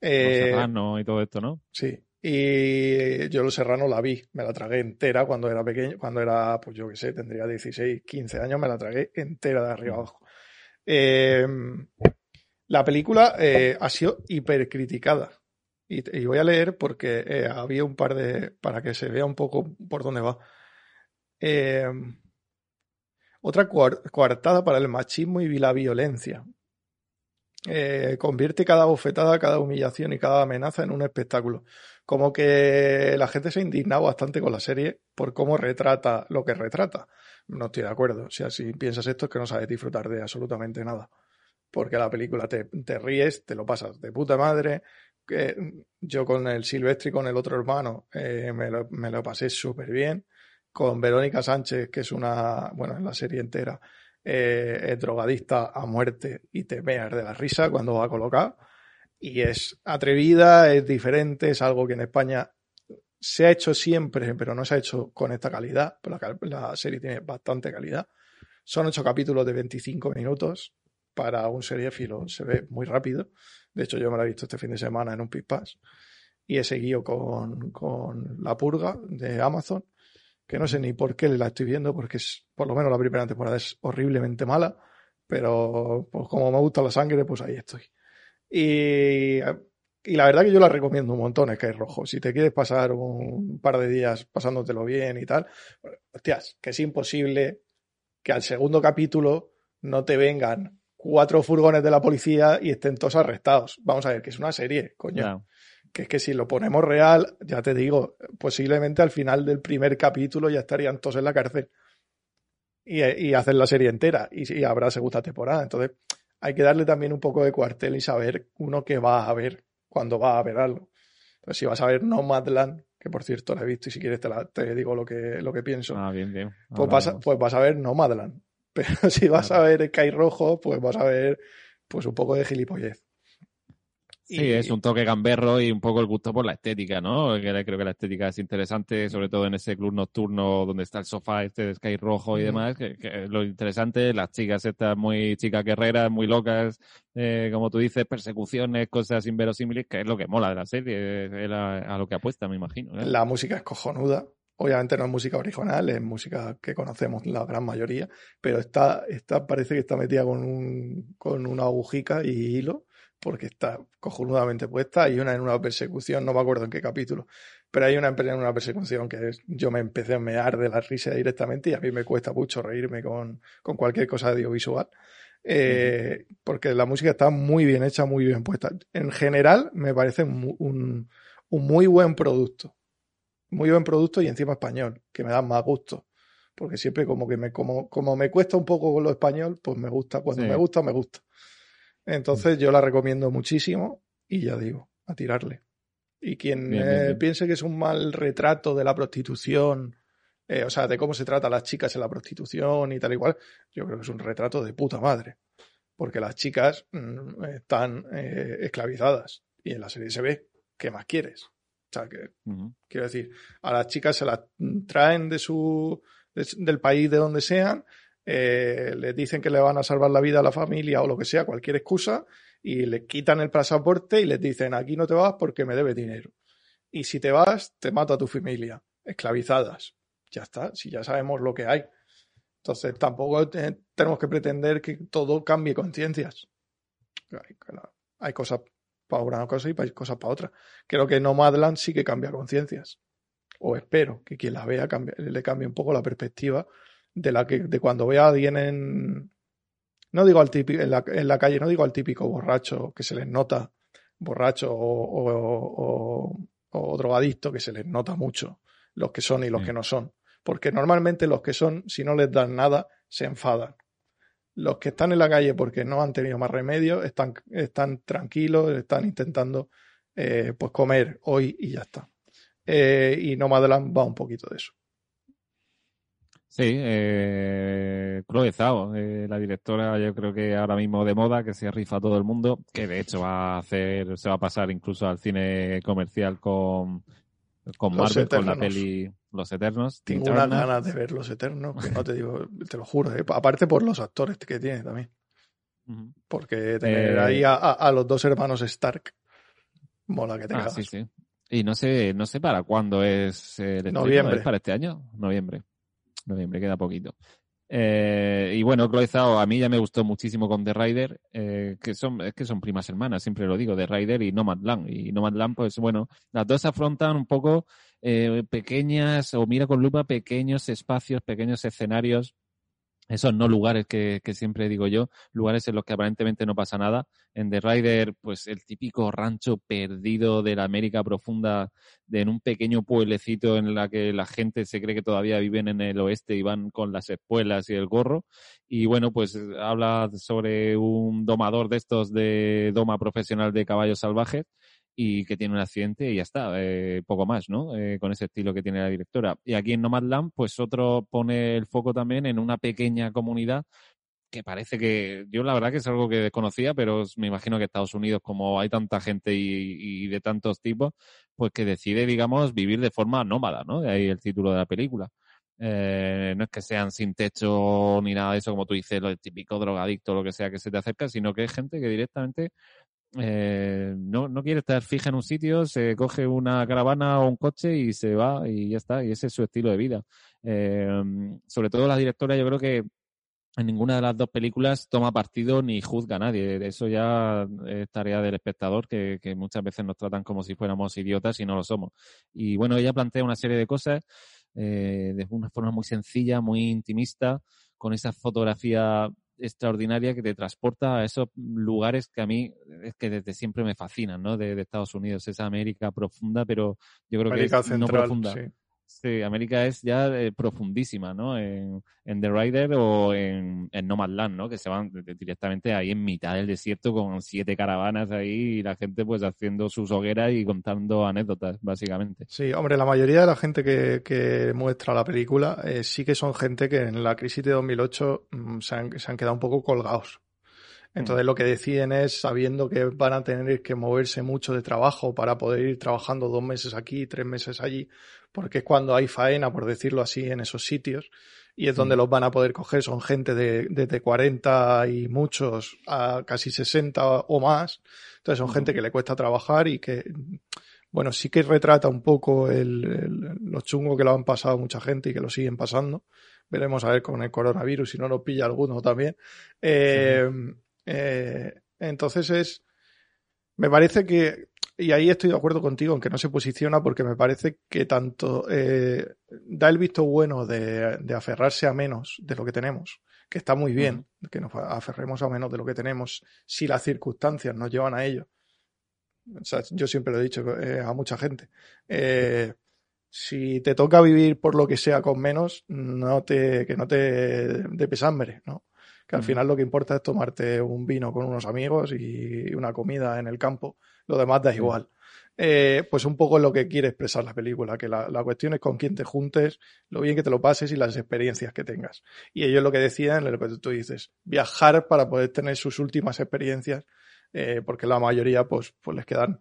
Eh, Serrano y todo esto, ¿no? Sí. Y yo Los Serrano la vi, me la tragué entera cuando era pequeño, cuando era, pues yo qué sé, tendría 16, 15 años, me la tragué entera de arriba abajo. Em, la película eh, ha sido hipercriticada. Y, y, voy a leer porque eh, había un par de. para que se vea un poco por dónde va. Em, otra coartada para el machismo y la violencia. Eh, convierte cada bofetada, cada humillación y cada amenaza en un espectáculo. Como que la gente se ha indignado bastante con la serie por cómo retrata lo que retrata. No estoy de acuerdo. Si piensas esto es que no sabes disfrutar de absolutamente nada. Porque la película te, te ríes, te lo pasas de puta madre. yo con el Silvestre y con el otro hermano eh, me, lo, me lo pasé súper bien. Con Verónica Sánchez, que es una, bueno, en la serie entera, eh, es drogadista a muerte y te meas de la risa cuando va a colocar. Y es atrevida, es diferente, es algo que en España se ha hecho siempre, pero no se ha hecho con esta calidad. La, serie tiene bastante calidad. Son ocho capítulos de 25 minutos. Para un filo se ve muy rápido. De hecho, yo me la he visto este fin de semana en un Pass y he seguido con, con La Purga de Amazon que no sé ni por qué la estoy viendo, porque es, por lo menos la primera temporada es horriblemente mala, pero pues como me gusta la sangre, pues ahí estoy. Y, la verdad que yo la recomiendo un montón, es que es rojo. Si te quieres pasar un par de días pasándotelo bien y tal, hostias, que es imposible que al segundo capítulo no te vengan cuatro furgones de la policía y estén todos arrestados. Vamos a ver, que es una serie, coño que es que si lo ponemos real, ya te digo, posiblemente al final del primer capítulo ya estarían todos en la cárcel y, y hacer la serie entera y, y habrá segunda temporada. Entonces, hay que darle también un poco de cuartel y saber uno que va a ver cuando va a ver algo. Entonces, si vas a ver Nomadland, que por cierto la he visto y si quieres te, te digo lo que, lo que pienso. Ah, bien, bien. Pues vas, a, pues vas a ver Nomadland. Pero si vas a ver Sky Rojo, pues vas a ver pues un poco de gilipollez. Sí, es un toque gamberro y un poco el gusto por la estética, ¿no? creo que la estética es interesante, sobre todo en ese club nocturno donde está el sofá este de Sky rojo y demás, que, lo interesante, las chicas estas muy chicas guerreras, muy locas, eh, como tú dices, persecuciones, cosas inverosímiles, que es lo que mola de la serie, es a, lo que apuesta, me imagino. La música es cojonuda, Obviamente no es música original, es música que conocemos la gran mayoría, pero está, está parece que está metida con, un, con una agujica y hilo porque está cojonudamente puesta. Hay una en una persecución, no me acuerdo en qué capítulo, pero hay una en una persecución que yo me empecé a mear de la risa directamente y a mí me cuesta mucho reírme con, con cualquier cosa audiovisual. Eh, porque la música está muy bien hecha, muy bien puesta. En general, me parece un, un, muy buen producto. Muy buen producto y encima español, que me da más gusto. Porque siempre como que me, como, como me cuesta un poco con lo español, pues me gusta. Cuando me gusta, me gusta. Entonces yo la recomiendo muchísimo y ya digo, a tirarle. Y quien eh, piense que es un mal retrato de la prostitución, eh, o sea, de cómo se trata a las chicas en la prostitución y tal y cual, yo creo que es un retrato de puta madre. Porque las chicas mm, están eh, esclavizadas y en la serie se ve qué más quieres. O sea, que quiero decir, a las chicas se las traen de su, del país de donde sean eh, les dicen que le van a salvar la vida a la familia o lo que sea, cualquier excusa, y le quitan el pasaporte y les dicen aquí no te vas porque me debe dinero. Y si te vas, te mato a tu familia, esclavizadas. Ya está, si ya sabemos lo que hay. Entonces tampoco tenemos que pretender que todo cambie conciencias. Hay, cosas para una cosa y hay cosas para otra. Creo que Nomadland sí que cambia conciencias. O espero que quien la vea le cambie un poco la perspectiva de la que de cuando vea a alguien en no digo al típico en la, en la calle no digo al típico borracho que se les nota borracho o, o, drogadicto que se les nota mucho los que son y los que no son. Porque normalmente los que son si no les dan nada se enfadan. Los que están en la calle porque no han tenido más remedio están, están tranquilos están intentando eh, pues comer hoy y ya está. Eh, y Nomadland va un poquito de eso Sí, eh, Chloe Zhao, eh, la directora, yo creo que ahora mismo de moda, que se rifa a todo el mundo, que de hecho va a hacer, se va a pasar incluso al cine comercial con, con Marvel, con la peli Los Eternos. Tengo unas ganas de ver Los Eternos, que no te digo, te lo juro, eh, aparte por los actores que tiene también. Porque tener eh, ahí a, los dos hermanos Stark, mola que tengas. Ah, sí, sí. Y no sé, no sé para cuándo es el Noviembre. para este año? Noviembre noviembre, queda poquito. Eh, y bueno, Chloe a mí ya me gustó muchísimo con The Rider, eh, que son, es que son primas hermanas, siempre lo digo, The Rider y Nomadland. Y Nomadland, pues bueno, las dos afrontan un poco eh, pequeñas, o mira con lupa, pequeños espacios, pequeños escenarios esos no lugares que, que, siempre digo yo, lugares en los que aparentemente no pasa nada. En The Rider, pues el típico rancho perdido de la América profunda, de, en un pequeño pueblecito en la que la gente se cree que todavía viven en el oeste y van con las espuelas y el gorro. Y bueno, pues habla sobre un domador de estos de doma profesional de caballos salvajes y que tiene un accidente y ya está, eh, poco más, ¿no? Eh, con ese estilo que tiene la directora. Y aquí en Nomadland, pues otro pone el foco también en una pequeña comunidad que parece que yo la verdad que es algo que desconocía, pero me imagino que Estados Unidos, como hay tanta gente y, de tantos tipos, pues que decide, digamos, vivir de forma nómada, ¿no? De ahí el título de la película. Eh, no es que sean sin techo ni nada de eso, como tú dices, lo típico drogadicto lo que sea que se te acerca, sino que es gente que directamente eh, no, no quiere estar fija en un sitio, se coge una caravana o un coche y se va y ya está, y ese es su estilo de vida. Eh, sobre todo la directora, yo creo que en ninguna de las dos películas toma partido ni juzga a nadie. Eso ya es tarea del espectador, que, que muchas veces nos tratan como si fuéramos idiotas y no lo somos. Y bueno, ella plantea una serie de cosas eh, de una forma muy sencilla, muy intimista, con esa fotografía extraordinaria que te transporta a esos lugares que a mí es que desde siempre me fascinan, ¿no? De, Estados Unidos, esa América profunda, pero yo creo que es no profunda. Sí, América es ya eh, profundísima, ¿no? En, The Rider o en, en Nomadland, ¿no? Que se van directamente ahí en mitad del desierto con siete caravanas ahí y la gente pues haciendo sus hogueras y contando anécdotas, básicamente. Sí, hombre, la mayoría de la gente que, muestra la película eh, sí que son gente que en la crisis de 2008 mm, se, han, se han quedado un poco colgados. Entonces lo que deciden es, sabiendo que van a tener que moverse mucho de trabajo para poder ir trabajando dos meses aquí, tres meses allí, porque es cuando hay faena, por decirlo así, en esos sitios, y es donde los van a poder coger. Son gente de, desde 40 y muchos a casi 60 o más. Entonces son gente que le cuesta trabajar y que, bueno, sí que retrata un poco el, lo chungo que lo han pasado mucha gente y que lo siguen pasando. Veremos a ver con el coronavirus si no nos pilla alguno también. Eh, eh, entonces es, me parece que, y ahí estoy de acuerdo contigo en que no se posiciona porque me parece que tanto eh, da el visto bueno de, aferrarse a menos de lo que tenemos, que está muy bien, que nos aferremos a menos de lo que tenemos si las circunstancias nos llevan a ello. O sea, yo siempre lo he dicho eh, a mucha gente. si te toca vivir por lo que sea con menos, no te, que no te dé pesambre, ¿no? Que al final lo que importa es tomarte un vino con unos amigos y una comida en el campo, lo demás da igual. Eh, pues un poco es lo que quiere expresar la película, que la, cuestión es con quién te juntes, lo bien que te lo pases y las experiencias que tengas. Y ellos lo que decían, lo que tú dices, viajar para poder tener sus últimas experiencias, eh, porque la mayoría pues, pues les quedan,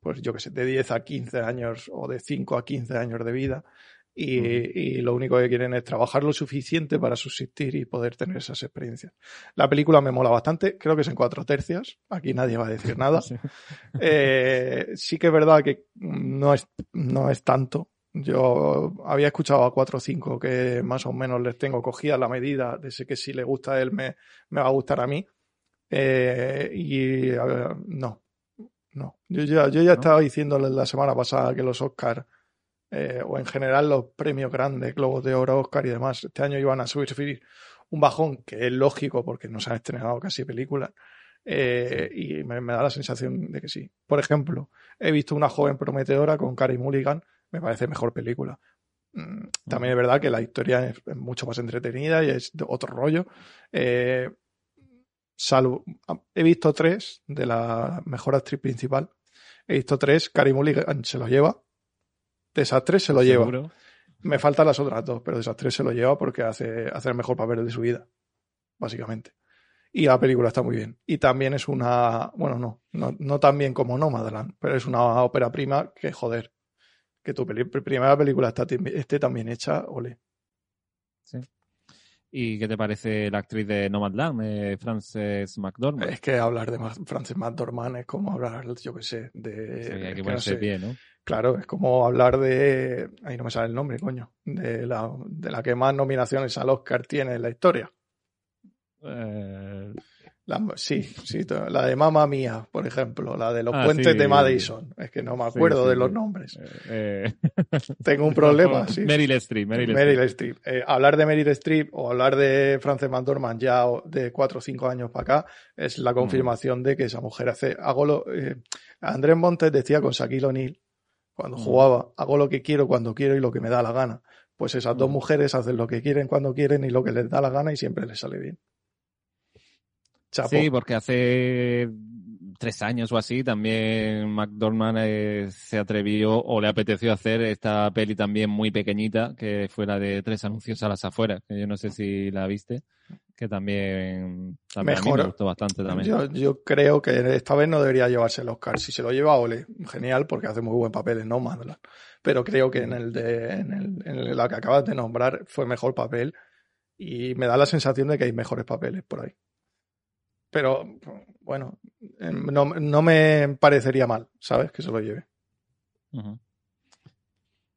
pues yo que sé, de 10 a 15 años o de 5 a 15 años de vida y, lo único que quieren es trabajar lo suficiente para subsistir y poder tener esas experiencias. La película me mola bastante, creo que es en cuatro tercios, aquí nadie va a decir nada. Eh, sí, que es verdad que no es, no es tanto. Yo había escuchado a cuatro o cinco que más o menos les tengo cogida la medida de que si le gusta a él me, me va a gustar a mí. Eh, y no, no. Yo ya, yo ya estaba diciéndole la semana pasada que los Oscars eh, o en general los premios grandes, Globos de Oro, Oscar y demás, este año iban a subir un bajón, que es lógico porque no se han estrenado casi películas, eh, y me, da la sensación de que sí. Por ejemplo, he visto una joven prometedora con Carey Mulligan, me parece mejor película. Mm, también es verdad que la historia es, mucho más entretenida y es de otro rollo. Eh, salvo, he visto tres de la mejor actriz principal. He visto tres, Carey Mulligan se los lleva, Desastres se lo lleva. Me faltan las otras dos, pero Desastres se lo lleva porque hace, hace el mejor papel de su vida, básicamente. Y la película está muy bien. Y también es una, bueno, no, no, no tan bien como Nomadland, pero es una ópera prima que, joder, que tu primera película está, esté tan bien hecha, ole. Sí. ¿Y qué te parece la actriz de Nomadland, eh, Frances McDormand? Es que hablar de Frances McDormand es como hablar, yo qué sé, de... Sí, hay que ponerse bien, ¿no? Claro, es como hablar de. Ahí no me sale el nombre, coño. De la, de la que más nominaciones al Oscar tiene en la historia. Eh, sí, sí, la de Mamma Mía, por ejemplo, la de los ah, puentes de Madison. Es que no me acuerdo de los nombres. Eh, Tengo un problema, sí. Meryl Streep. Meryl, Streep. Eh, hablar de Meryl Streep o hablar de Frances McDormand ya de cuatro o cinco años para acá es la mm. confirmación de que esa mujer hace. Hago lo, Andrés Montes decía con Shaquille O'Neal cuando mm. jugaba, hago lo que quiero cuando quiero y lo que me da la gana. Pues esas dos mm. mujeres hacen lo que quieren cuando quieren y lo que les da la gana y siempre les sale bien. Sí, porque hace tres años o así también McDormand eh, se atrevió o le apeteció hacer esta peli también muy pequeñita que fue la de tres anuncios a las afueras, que yo no sé si la viste que también, también me gustó bastante también. Yo, creo que esta vez no debería llevarse el Oscar. Si se lo lleva Ole, genial, porque hace muy buen papel en Nomadland. Pero creo que en el de en, el, en la que acabas de nombrar fue mejor papel y me da la sensación de que hay mejores papeles por ahí. Pero bueno, em, no, no me parecería mal, ¿sabes? Que se lo lleve.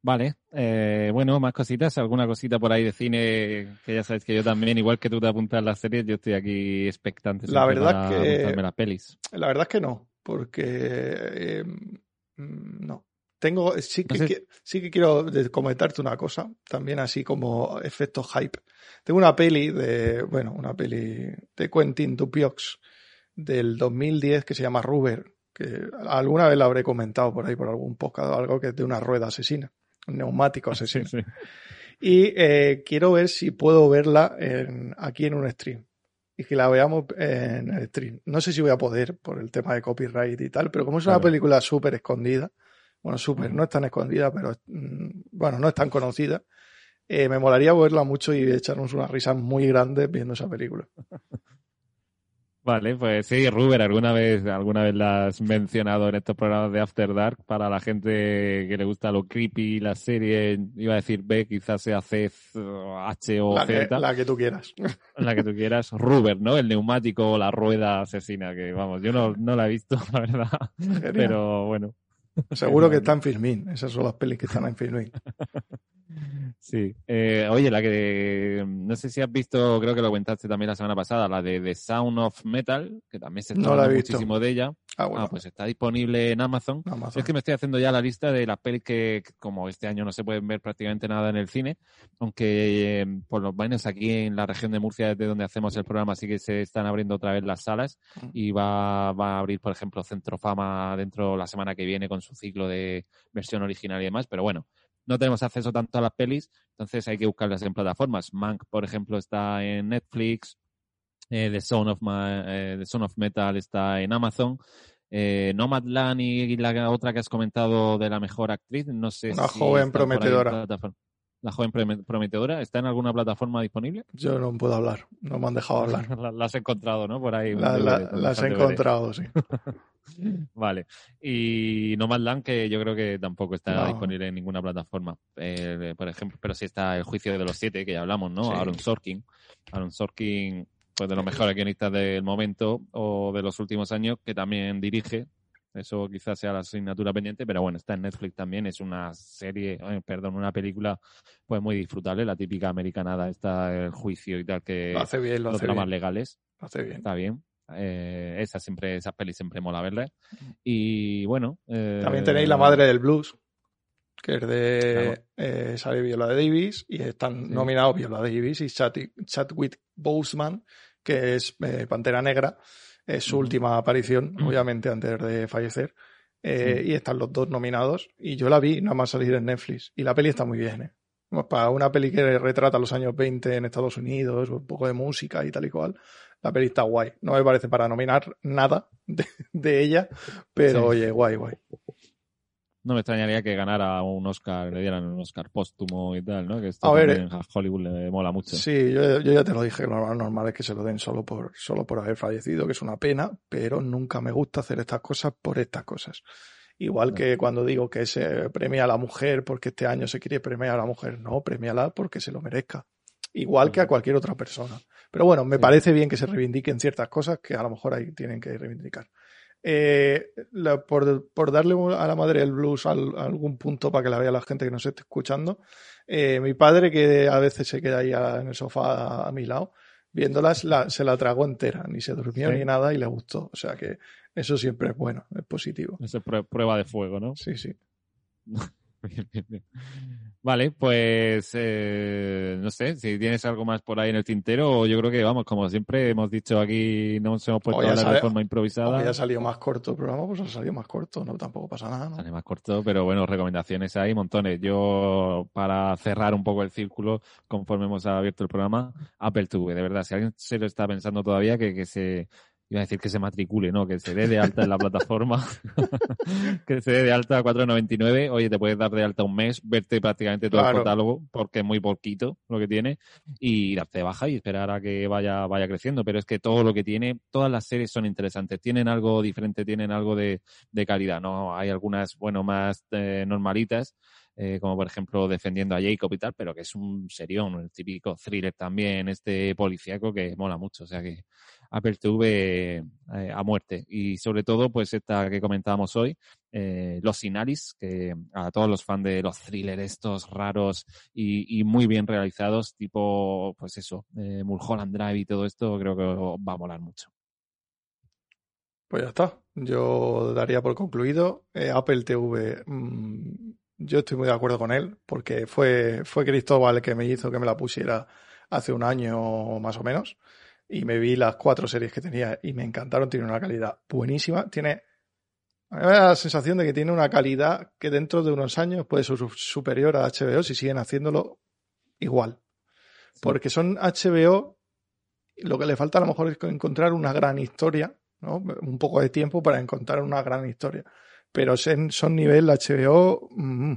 Vale, eh, bueno, más cositas, alguna cosita por ahí de cine que ya sabes que yo también, igual que tú te apuntas las series, yo estoy aquí expectante. La verdad que las pelis. La verdad es que no, porque eh, mm, no. Tengo, sí que, sí que quiero comentarte una cosa, también así como efecto hype. Tengo una peli de, bueno, una peli de Quentin Dupiox del 2010 que se llama Ruber, que alguna vez la habré comentado por ahí por algún podcast algo que es de una rueda asesina neumático asesino. Y eh, quiero ver si puedo verla aquí en un stream. Y que la veamos en el stream. No sé si voy a poder por el tema de copyright y tal, pero como es una película súper escondida, bueno, súper, no es tan escondida, pero mm, bueno, no es tan conocida, eh, me molaría verla mucho y echarnos una risa muy grande viendo esa película. Vale, pues sí, Ruber, alguna vez, alguna vez la has mencionado en estos programas de After Dark para la gente que le gusta lo creepy, la serie, iba a decir B, quizás sea C, H o la Z. Que, la que tú quieras. La que tú quieras. Ruber, ¿no? El neumático o la rueda asesina, que vamos, yo no, no la he visto, la verdad. Pero bueno. Seguro que está en Filmin. Esas son las pelis que están en Filmin. Sí. Eh, oye, la que no sé si has visto, creo que lo comentaste también la semana pasada, la de The Sound of Metal, que también se está hablando muchísimo de ella. Ah, bueno. Ah, pues está disponible en Amazon. Es que me estoy haciendo ya la lista de las pelis que, como este año no se pueden ver prácticamente nada en el cine, aunque eh, por lo menos aquí en la región de Murcia, desde donde hacemos el programa, sí que se están abriendo otra vez las salas mm. y va, va a abrir, por ejemplo, Centro Fama dentro la semana que viene con su ciclo de versión original y demás, pero bueno, no tenemos acceso tanto a las pelis, entonces hay que buscarlas en plataformas. Mank, por ejemplo, está en Netflix, eh, The, Son of eh, The of Metal está en Amazon. Eh, Nomadland y la otra que has comentado de la mejor actriz, no sé Una joven prometedora. La joven prometedora, ¿está en alguna plataforma disponible? Yo no puedo hablar, no me han dejado hablar. la, has encontrado, ¿no? Por ahí. las he encontrado, sí. Vale. Y No Land, que yo creo que tampoco está disponible en ninguna plataforma. Eh, por ejemplo, pero sí está El Juicio de los Siete, que ya hablamos, ¿no? Aaron Sorkin. Aaron Sorkin, pues de los mejores guionistas del momento o de los últimos años, que también dirige. Eso quizás sea la asignatura pendiente, pero bueno, está en Netflix también. Es una serie, eh, perdón, una película pues muy disfrutable, la típica americanada, está el juicio y tal, que hace bien, lo los dramas legales. hace bien. Está bien. Eh, esa siempre, esas pelis siempre mola verla. Y bueno. Eh, También tenéis La Madre del Blues, que es de eh, sale Viola Davis y están nominados Viola Davis y Chadwick Boseman, que es eh, Pantera Negra. Es su última aparición, obviamente, antes de fallecer. Y están los dos nominados. Y yo la vi nada más salir en Netflix. Y la peli está muy bien. Para una peli que retrata los años 20 en Estados Unidos, un poco de música y tal y cual, la peli está guay. No me parece para nominar nada de, ella, pero oye, guay, guay. No me extrañaría que ganara un Oscar, le dieran un Oscar póstumo y tal, ¿no? Que esto a ver, eh, a Hollywood le mola mucho. Sí, yo, ya te lo dije, lo normal es que se lo den solo por, solo por haber fallecido, que es una pena, pero nunca me gusta hacer estas cosas por estas cosas. Igual que cuando digo que se premia a la mujer porque este año se quiere premiar a la mujer, no, premiala porque se lo merezca. Igual que a cualquier otra persona. Pero bueno, me parece bien que se reivindiquen ciertas cosas que a lo mejor ahí tienen que reivindicar. Eh, por, darle a la madre el blues algún punto para que la vea la gente que nos esté escuchando, eh, mi padre, que a veces se queda ahí en el sofá a, mi lado, viéndolas, se la tragó entera, ni se durmió ni nada y le gustó. O sea que eso siempre es bueno, es positivo. Eso es prueba de fuego, ¿no? Sí, sí. Vale, pues eh, no sé, si tienes algo más por ahí en el tintero, yo creo que vamos, como siempre hemos dicho aquí, no nos hemos puesto a hablar de forma improvisada. ya ha salido más corto el programa, pues ha salido más corto, no tampoco pasa nada. ¿no? Sale más corto, pero bueno, recomendaciones hay montones. Yo, para cerrar un poco el círculo, conforme hemos abierto el programa, Apple TV, de verdad, si alguien se lo está pensando todavía, que, que se iba a decir que se matricule, no, que se dé de alta en la plataforma, que se dé de alta a 4.99, oye, te puedes dar de alta un mes, verte prácticamente todo el catálogo, porque es muy poquito lo que tiene, y darte baja y esperar a que vaya, vaya creciendo, pero es que todo lo que tiene, todas las series son interesantes, tienen algo diferente, tienen algo de, de calidad, ¿no? Hay algunas, bueno, más eh, normalitas, eh, como por ejemplo Defendiendo a Jacob y tal, pero que es un serión, el típico thriller también, este policíaco que mola mucho, o sea que Apple TV eh, a muerte. Y sobre todo, pues esta que comentábamos hoy, eh, Los Sinaris, que a todos los fans de los thrillers estos raros y, muy bien realizados, tipo, pues eso, Mulholland Drive y todo esto, creo que va a molar mucho. Pues ya está. Yo daría por concluido. Apple TV, mm, yo estoy muy de acuerdo con él, porque fue, fue Cristóbal el que me hizo que me la pusiera hace un año más o menos y me vi las cuatro series que tenía y me encantaron. Tiene una calidad buenísima. Tiene. A mí me da la sensación de que tiene una calidad que dentro de unos años puede ser superior a HBO si siguen haciéndolo igual. Porque son HBO, lo que le falta a lo mejor es encontrar una gran historia, ¿no? Un poco de tiempo para encontrar una gran historia. Pero son, son nivel HBO, mm,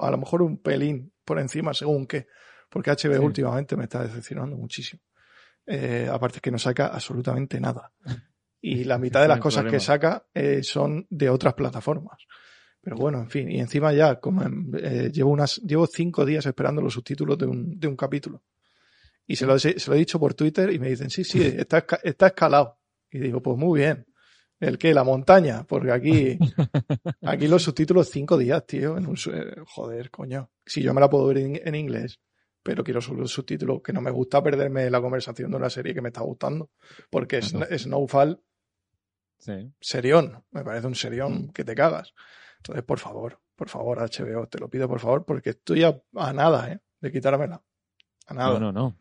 a lo mejor un pelín por encima según qué. Porque HBO últimamente me está decepcionando muchísimo. Eh, aparte es que no saca absolutamente nada. Y la mitad de las cosas que saca eh, son de otras plataformas. Pero bueno, en fin, y encima ya, como eh, llevo unas, llevo cinco días esperando los subtítulos de un, de un capítulo. Y se lo, se lo he dicho por Twitter y me dicen, sí, sí, está, está escalado. Y digo, pues muy bien. ¿El qué? La montaña. Porque aquí, aquí los subtítulos cinco días, tío. En un, joder, coño. Si yo me la puedo ver en, inglés, pero quiero solo subtítulos, que no me gusta perderme la conversación de una serie que me está gustando. Porque es, Snowfall, sí. serión. Me parece un serión que te cagas. Entonces, por favor, por favor, HBO, te lo pido por favor, porque estoy a, a nada, ¿eh? De quitármela. A nada. No, no, no.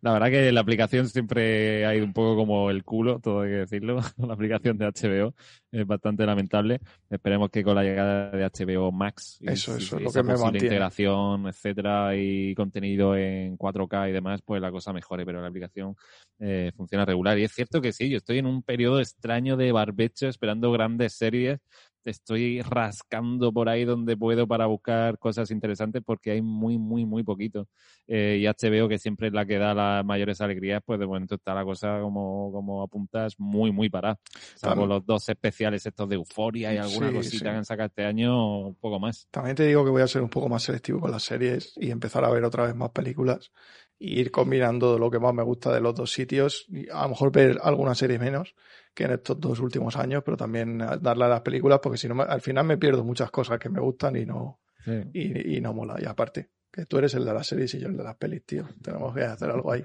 La verdad que la aplicación siempre ha ido un poco como el culo, todo hay que decirlo. la aplicación de HBO es bastante lamentable. Esperemos que con la llegada de HBO Max y, eso, eso, lo que me integración, etcétera, y contenido en 4K y demás, pues la cosa mejore. Pero la aplicación eh, funciona regular. Y es cierto que sí, yo estoy en un periodo extraño de barbecho esperando grandes series estoy rascando por ahí donde puedo para buscar cosas interesantes porque hay muy, muy, muy poquito. Eh, y HBO, que siempre es la que da las mayores alegrías, pues de momento está la cosa como, como apuntas muy, muy parada. Salvo los dos especiales estos de euforia y alguna cosita que han sacado este año, un poco más. También te digo que voy a ser un poco más selectivo con las series y empezar a ver otra vez más películas y ir combinando lo que más me gusta de los dos sitios y a lo mejor ver alguna serie menos que en estos dos últimos años, pero también darle a las películas porque si no al final me pierdo muchas cosas que me gustan y no y, no mola. Y aparte, que tú eres el de las series y yo el de las pelis, tío. Tenemos que hacer algo ahí.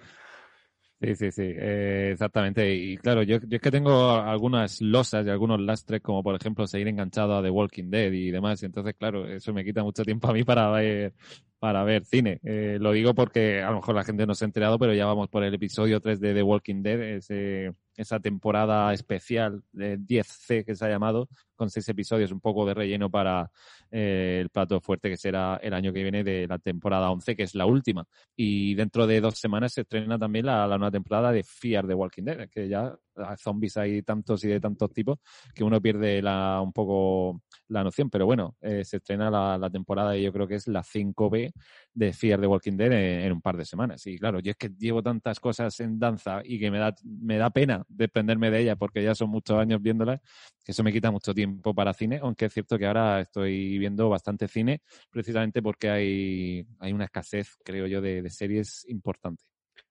Sí, sí, sí, eh, exactamente. Y claro, yo, yo es que tengo algunas losas y algunos lastres, como por ejemplo seguir enganchado a The Walking Dead y demás. Y entonces, claro, eso me quita mucho tiempo a mí para ver, para ver cine. Eh, lo digo porque a lo mejor la gente no se ha enterado, pero ya vamos por el episodio 3 de The Walking Dead, ese, esa temporada especial de 10C que se ha llamado, con seis episodios, un poco de relleno para eh, el plato fuerte que será el año que viene de la temporada 11, que es la última. Y dentro de dos semanas se estrena también la, la nueva temporada de Fear the Walking Dead, que ya zombies hay tantos y de tantos tipos que uno pierde la, un poco la noción. Pero bueno, eh, se estrena la, la, temporada y yo creo que es la 5B de Fear the Walking Dead en, un par de semanas. Y claro, yo es que llevo tantas cosas en danza y que me da, me da pena desprenderme de ella porque ya son muchos años viéndolas, que eso me quita mucho tiempo para cine, aunque es cierto que ahora estoy viendo bastante cine precisamente porque hay, hay una escasez, creo yo, de, de series importante.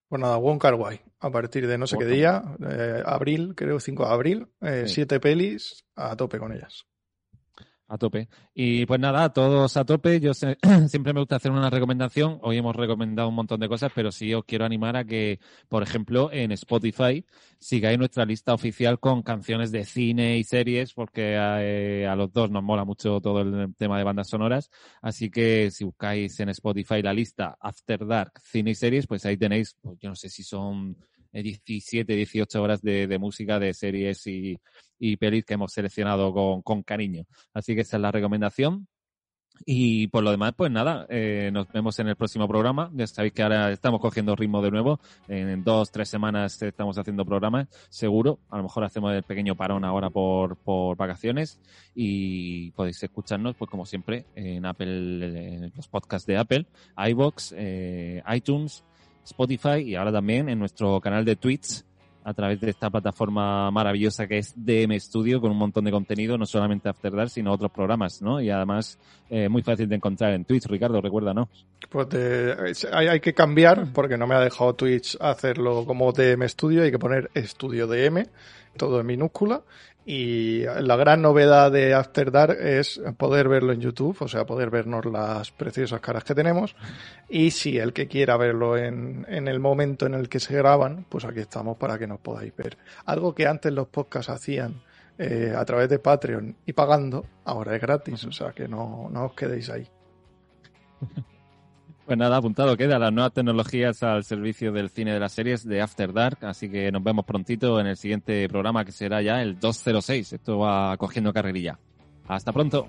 Pues nada, Wong Kar Wai, a partir de no sé qué día, eh, abril, creo 5 de abril, eh, siete pelis a tope con ellas. A tope. Y pues nada, todos a tope. Yo siempre me gusta hacer una recomendación. Hoy hemos recomendado un montón de cosas, pero sí os quiero animar a que, por ejemplo, en Spotify sigáis nuestra lista oficial con canciones de cine y series, porque eh, a, los dos nos mola mucho todo el tema de bandas sonoras. Así que si buscáis en Spotify la lista After Dark, cine y series, pues ahí tenéis, pues yo no sé si son 17, 18 horas de música de series y, y pelis que hemos seleccionado con, con cariño. Así que esa es la recomendación. Y por lo demás, pues nada, eh, nos vemos en el próximo programa. Ya sabéis que ahora estamos cogiendo ritmo de nuevo. En dos, tres semanas estamos haciendo programas, seguro. A lo mejor hacemos el pequeño parón ahora por, por vacaciones. Y podéis escucharnos, pues como siempre, en Apple, en los podcasts de Apple, iBox, eh, iTunes, Spotify y ahora también en nuestro canal de Twitch a través de esta plataforma maravillosa que es DM Studio con un montón de contenido, no solamente After Dark, sino otros programas, ¿no? Y además eh, muy fácil de encontrar en Twitch, Ricardo, recuérdanos. Pues hay, hay, que cambiar porque no me ha dejado Twitch hacerlo como DM Studio, hay que poner Estudio DM, todo en minúscula y la gran novedad de After Dark es poder verlo en YouTube, o sea, poder vernos las preciosas caras que tenemos. Y si el que quiera verlo en, en el momento en el que se graban, pues aquí estamos para que nos podáis ver. Algo que antes los podcasts hacían eh, a través de Patreon y pagando, ahora es gratis, o sea que no, no os quedéis ahí. Pues nada, apuntado queda las nuevas tecnologías al servicio del cine de las series de After Dark, así que nos vemos prontito en el siguiente programa que será ya el 206. Esto va cogiendo carrerilla. Hasta pronto.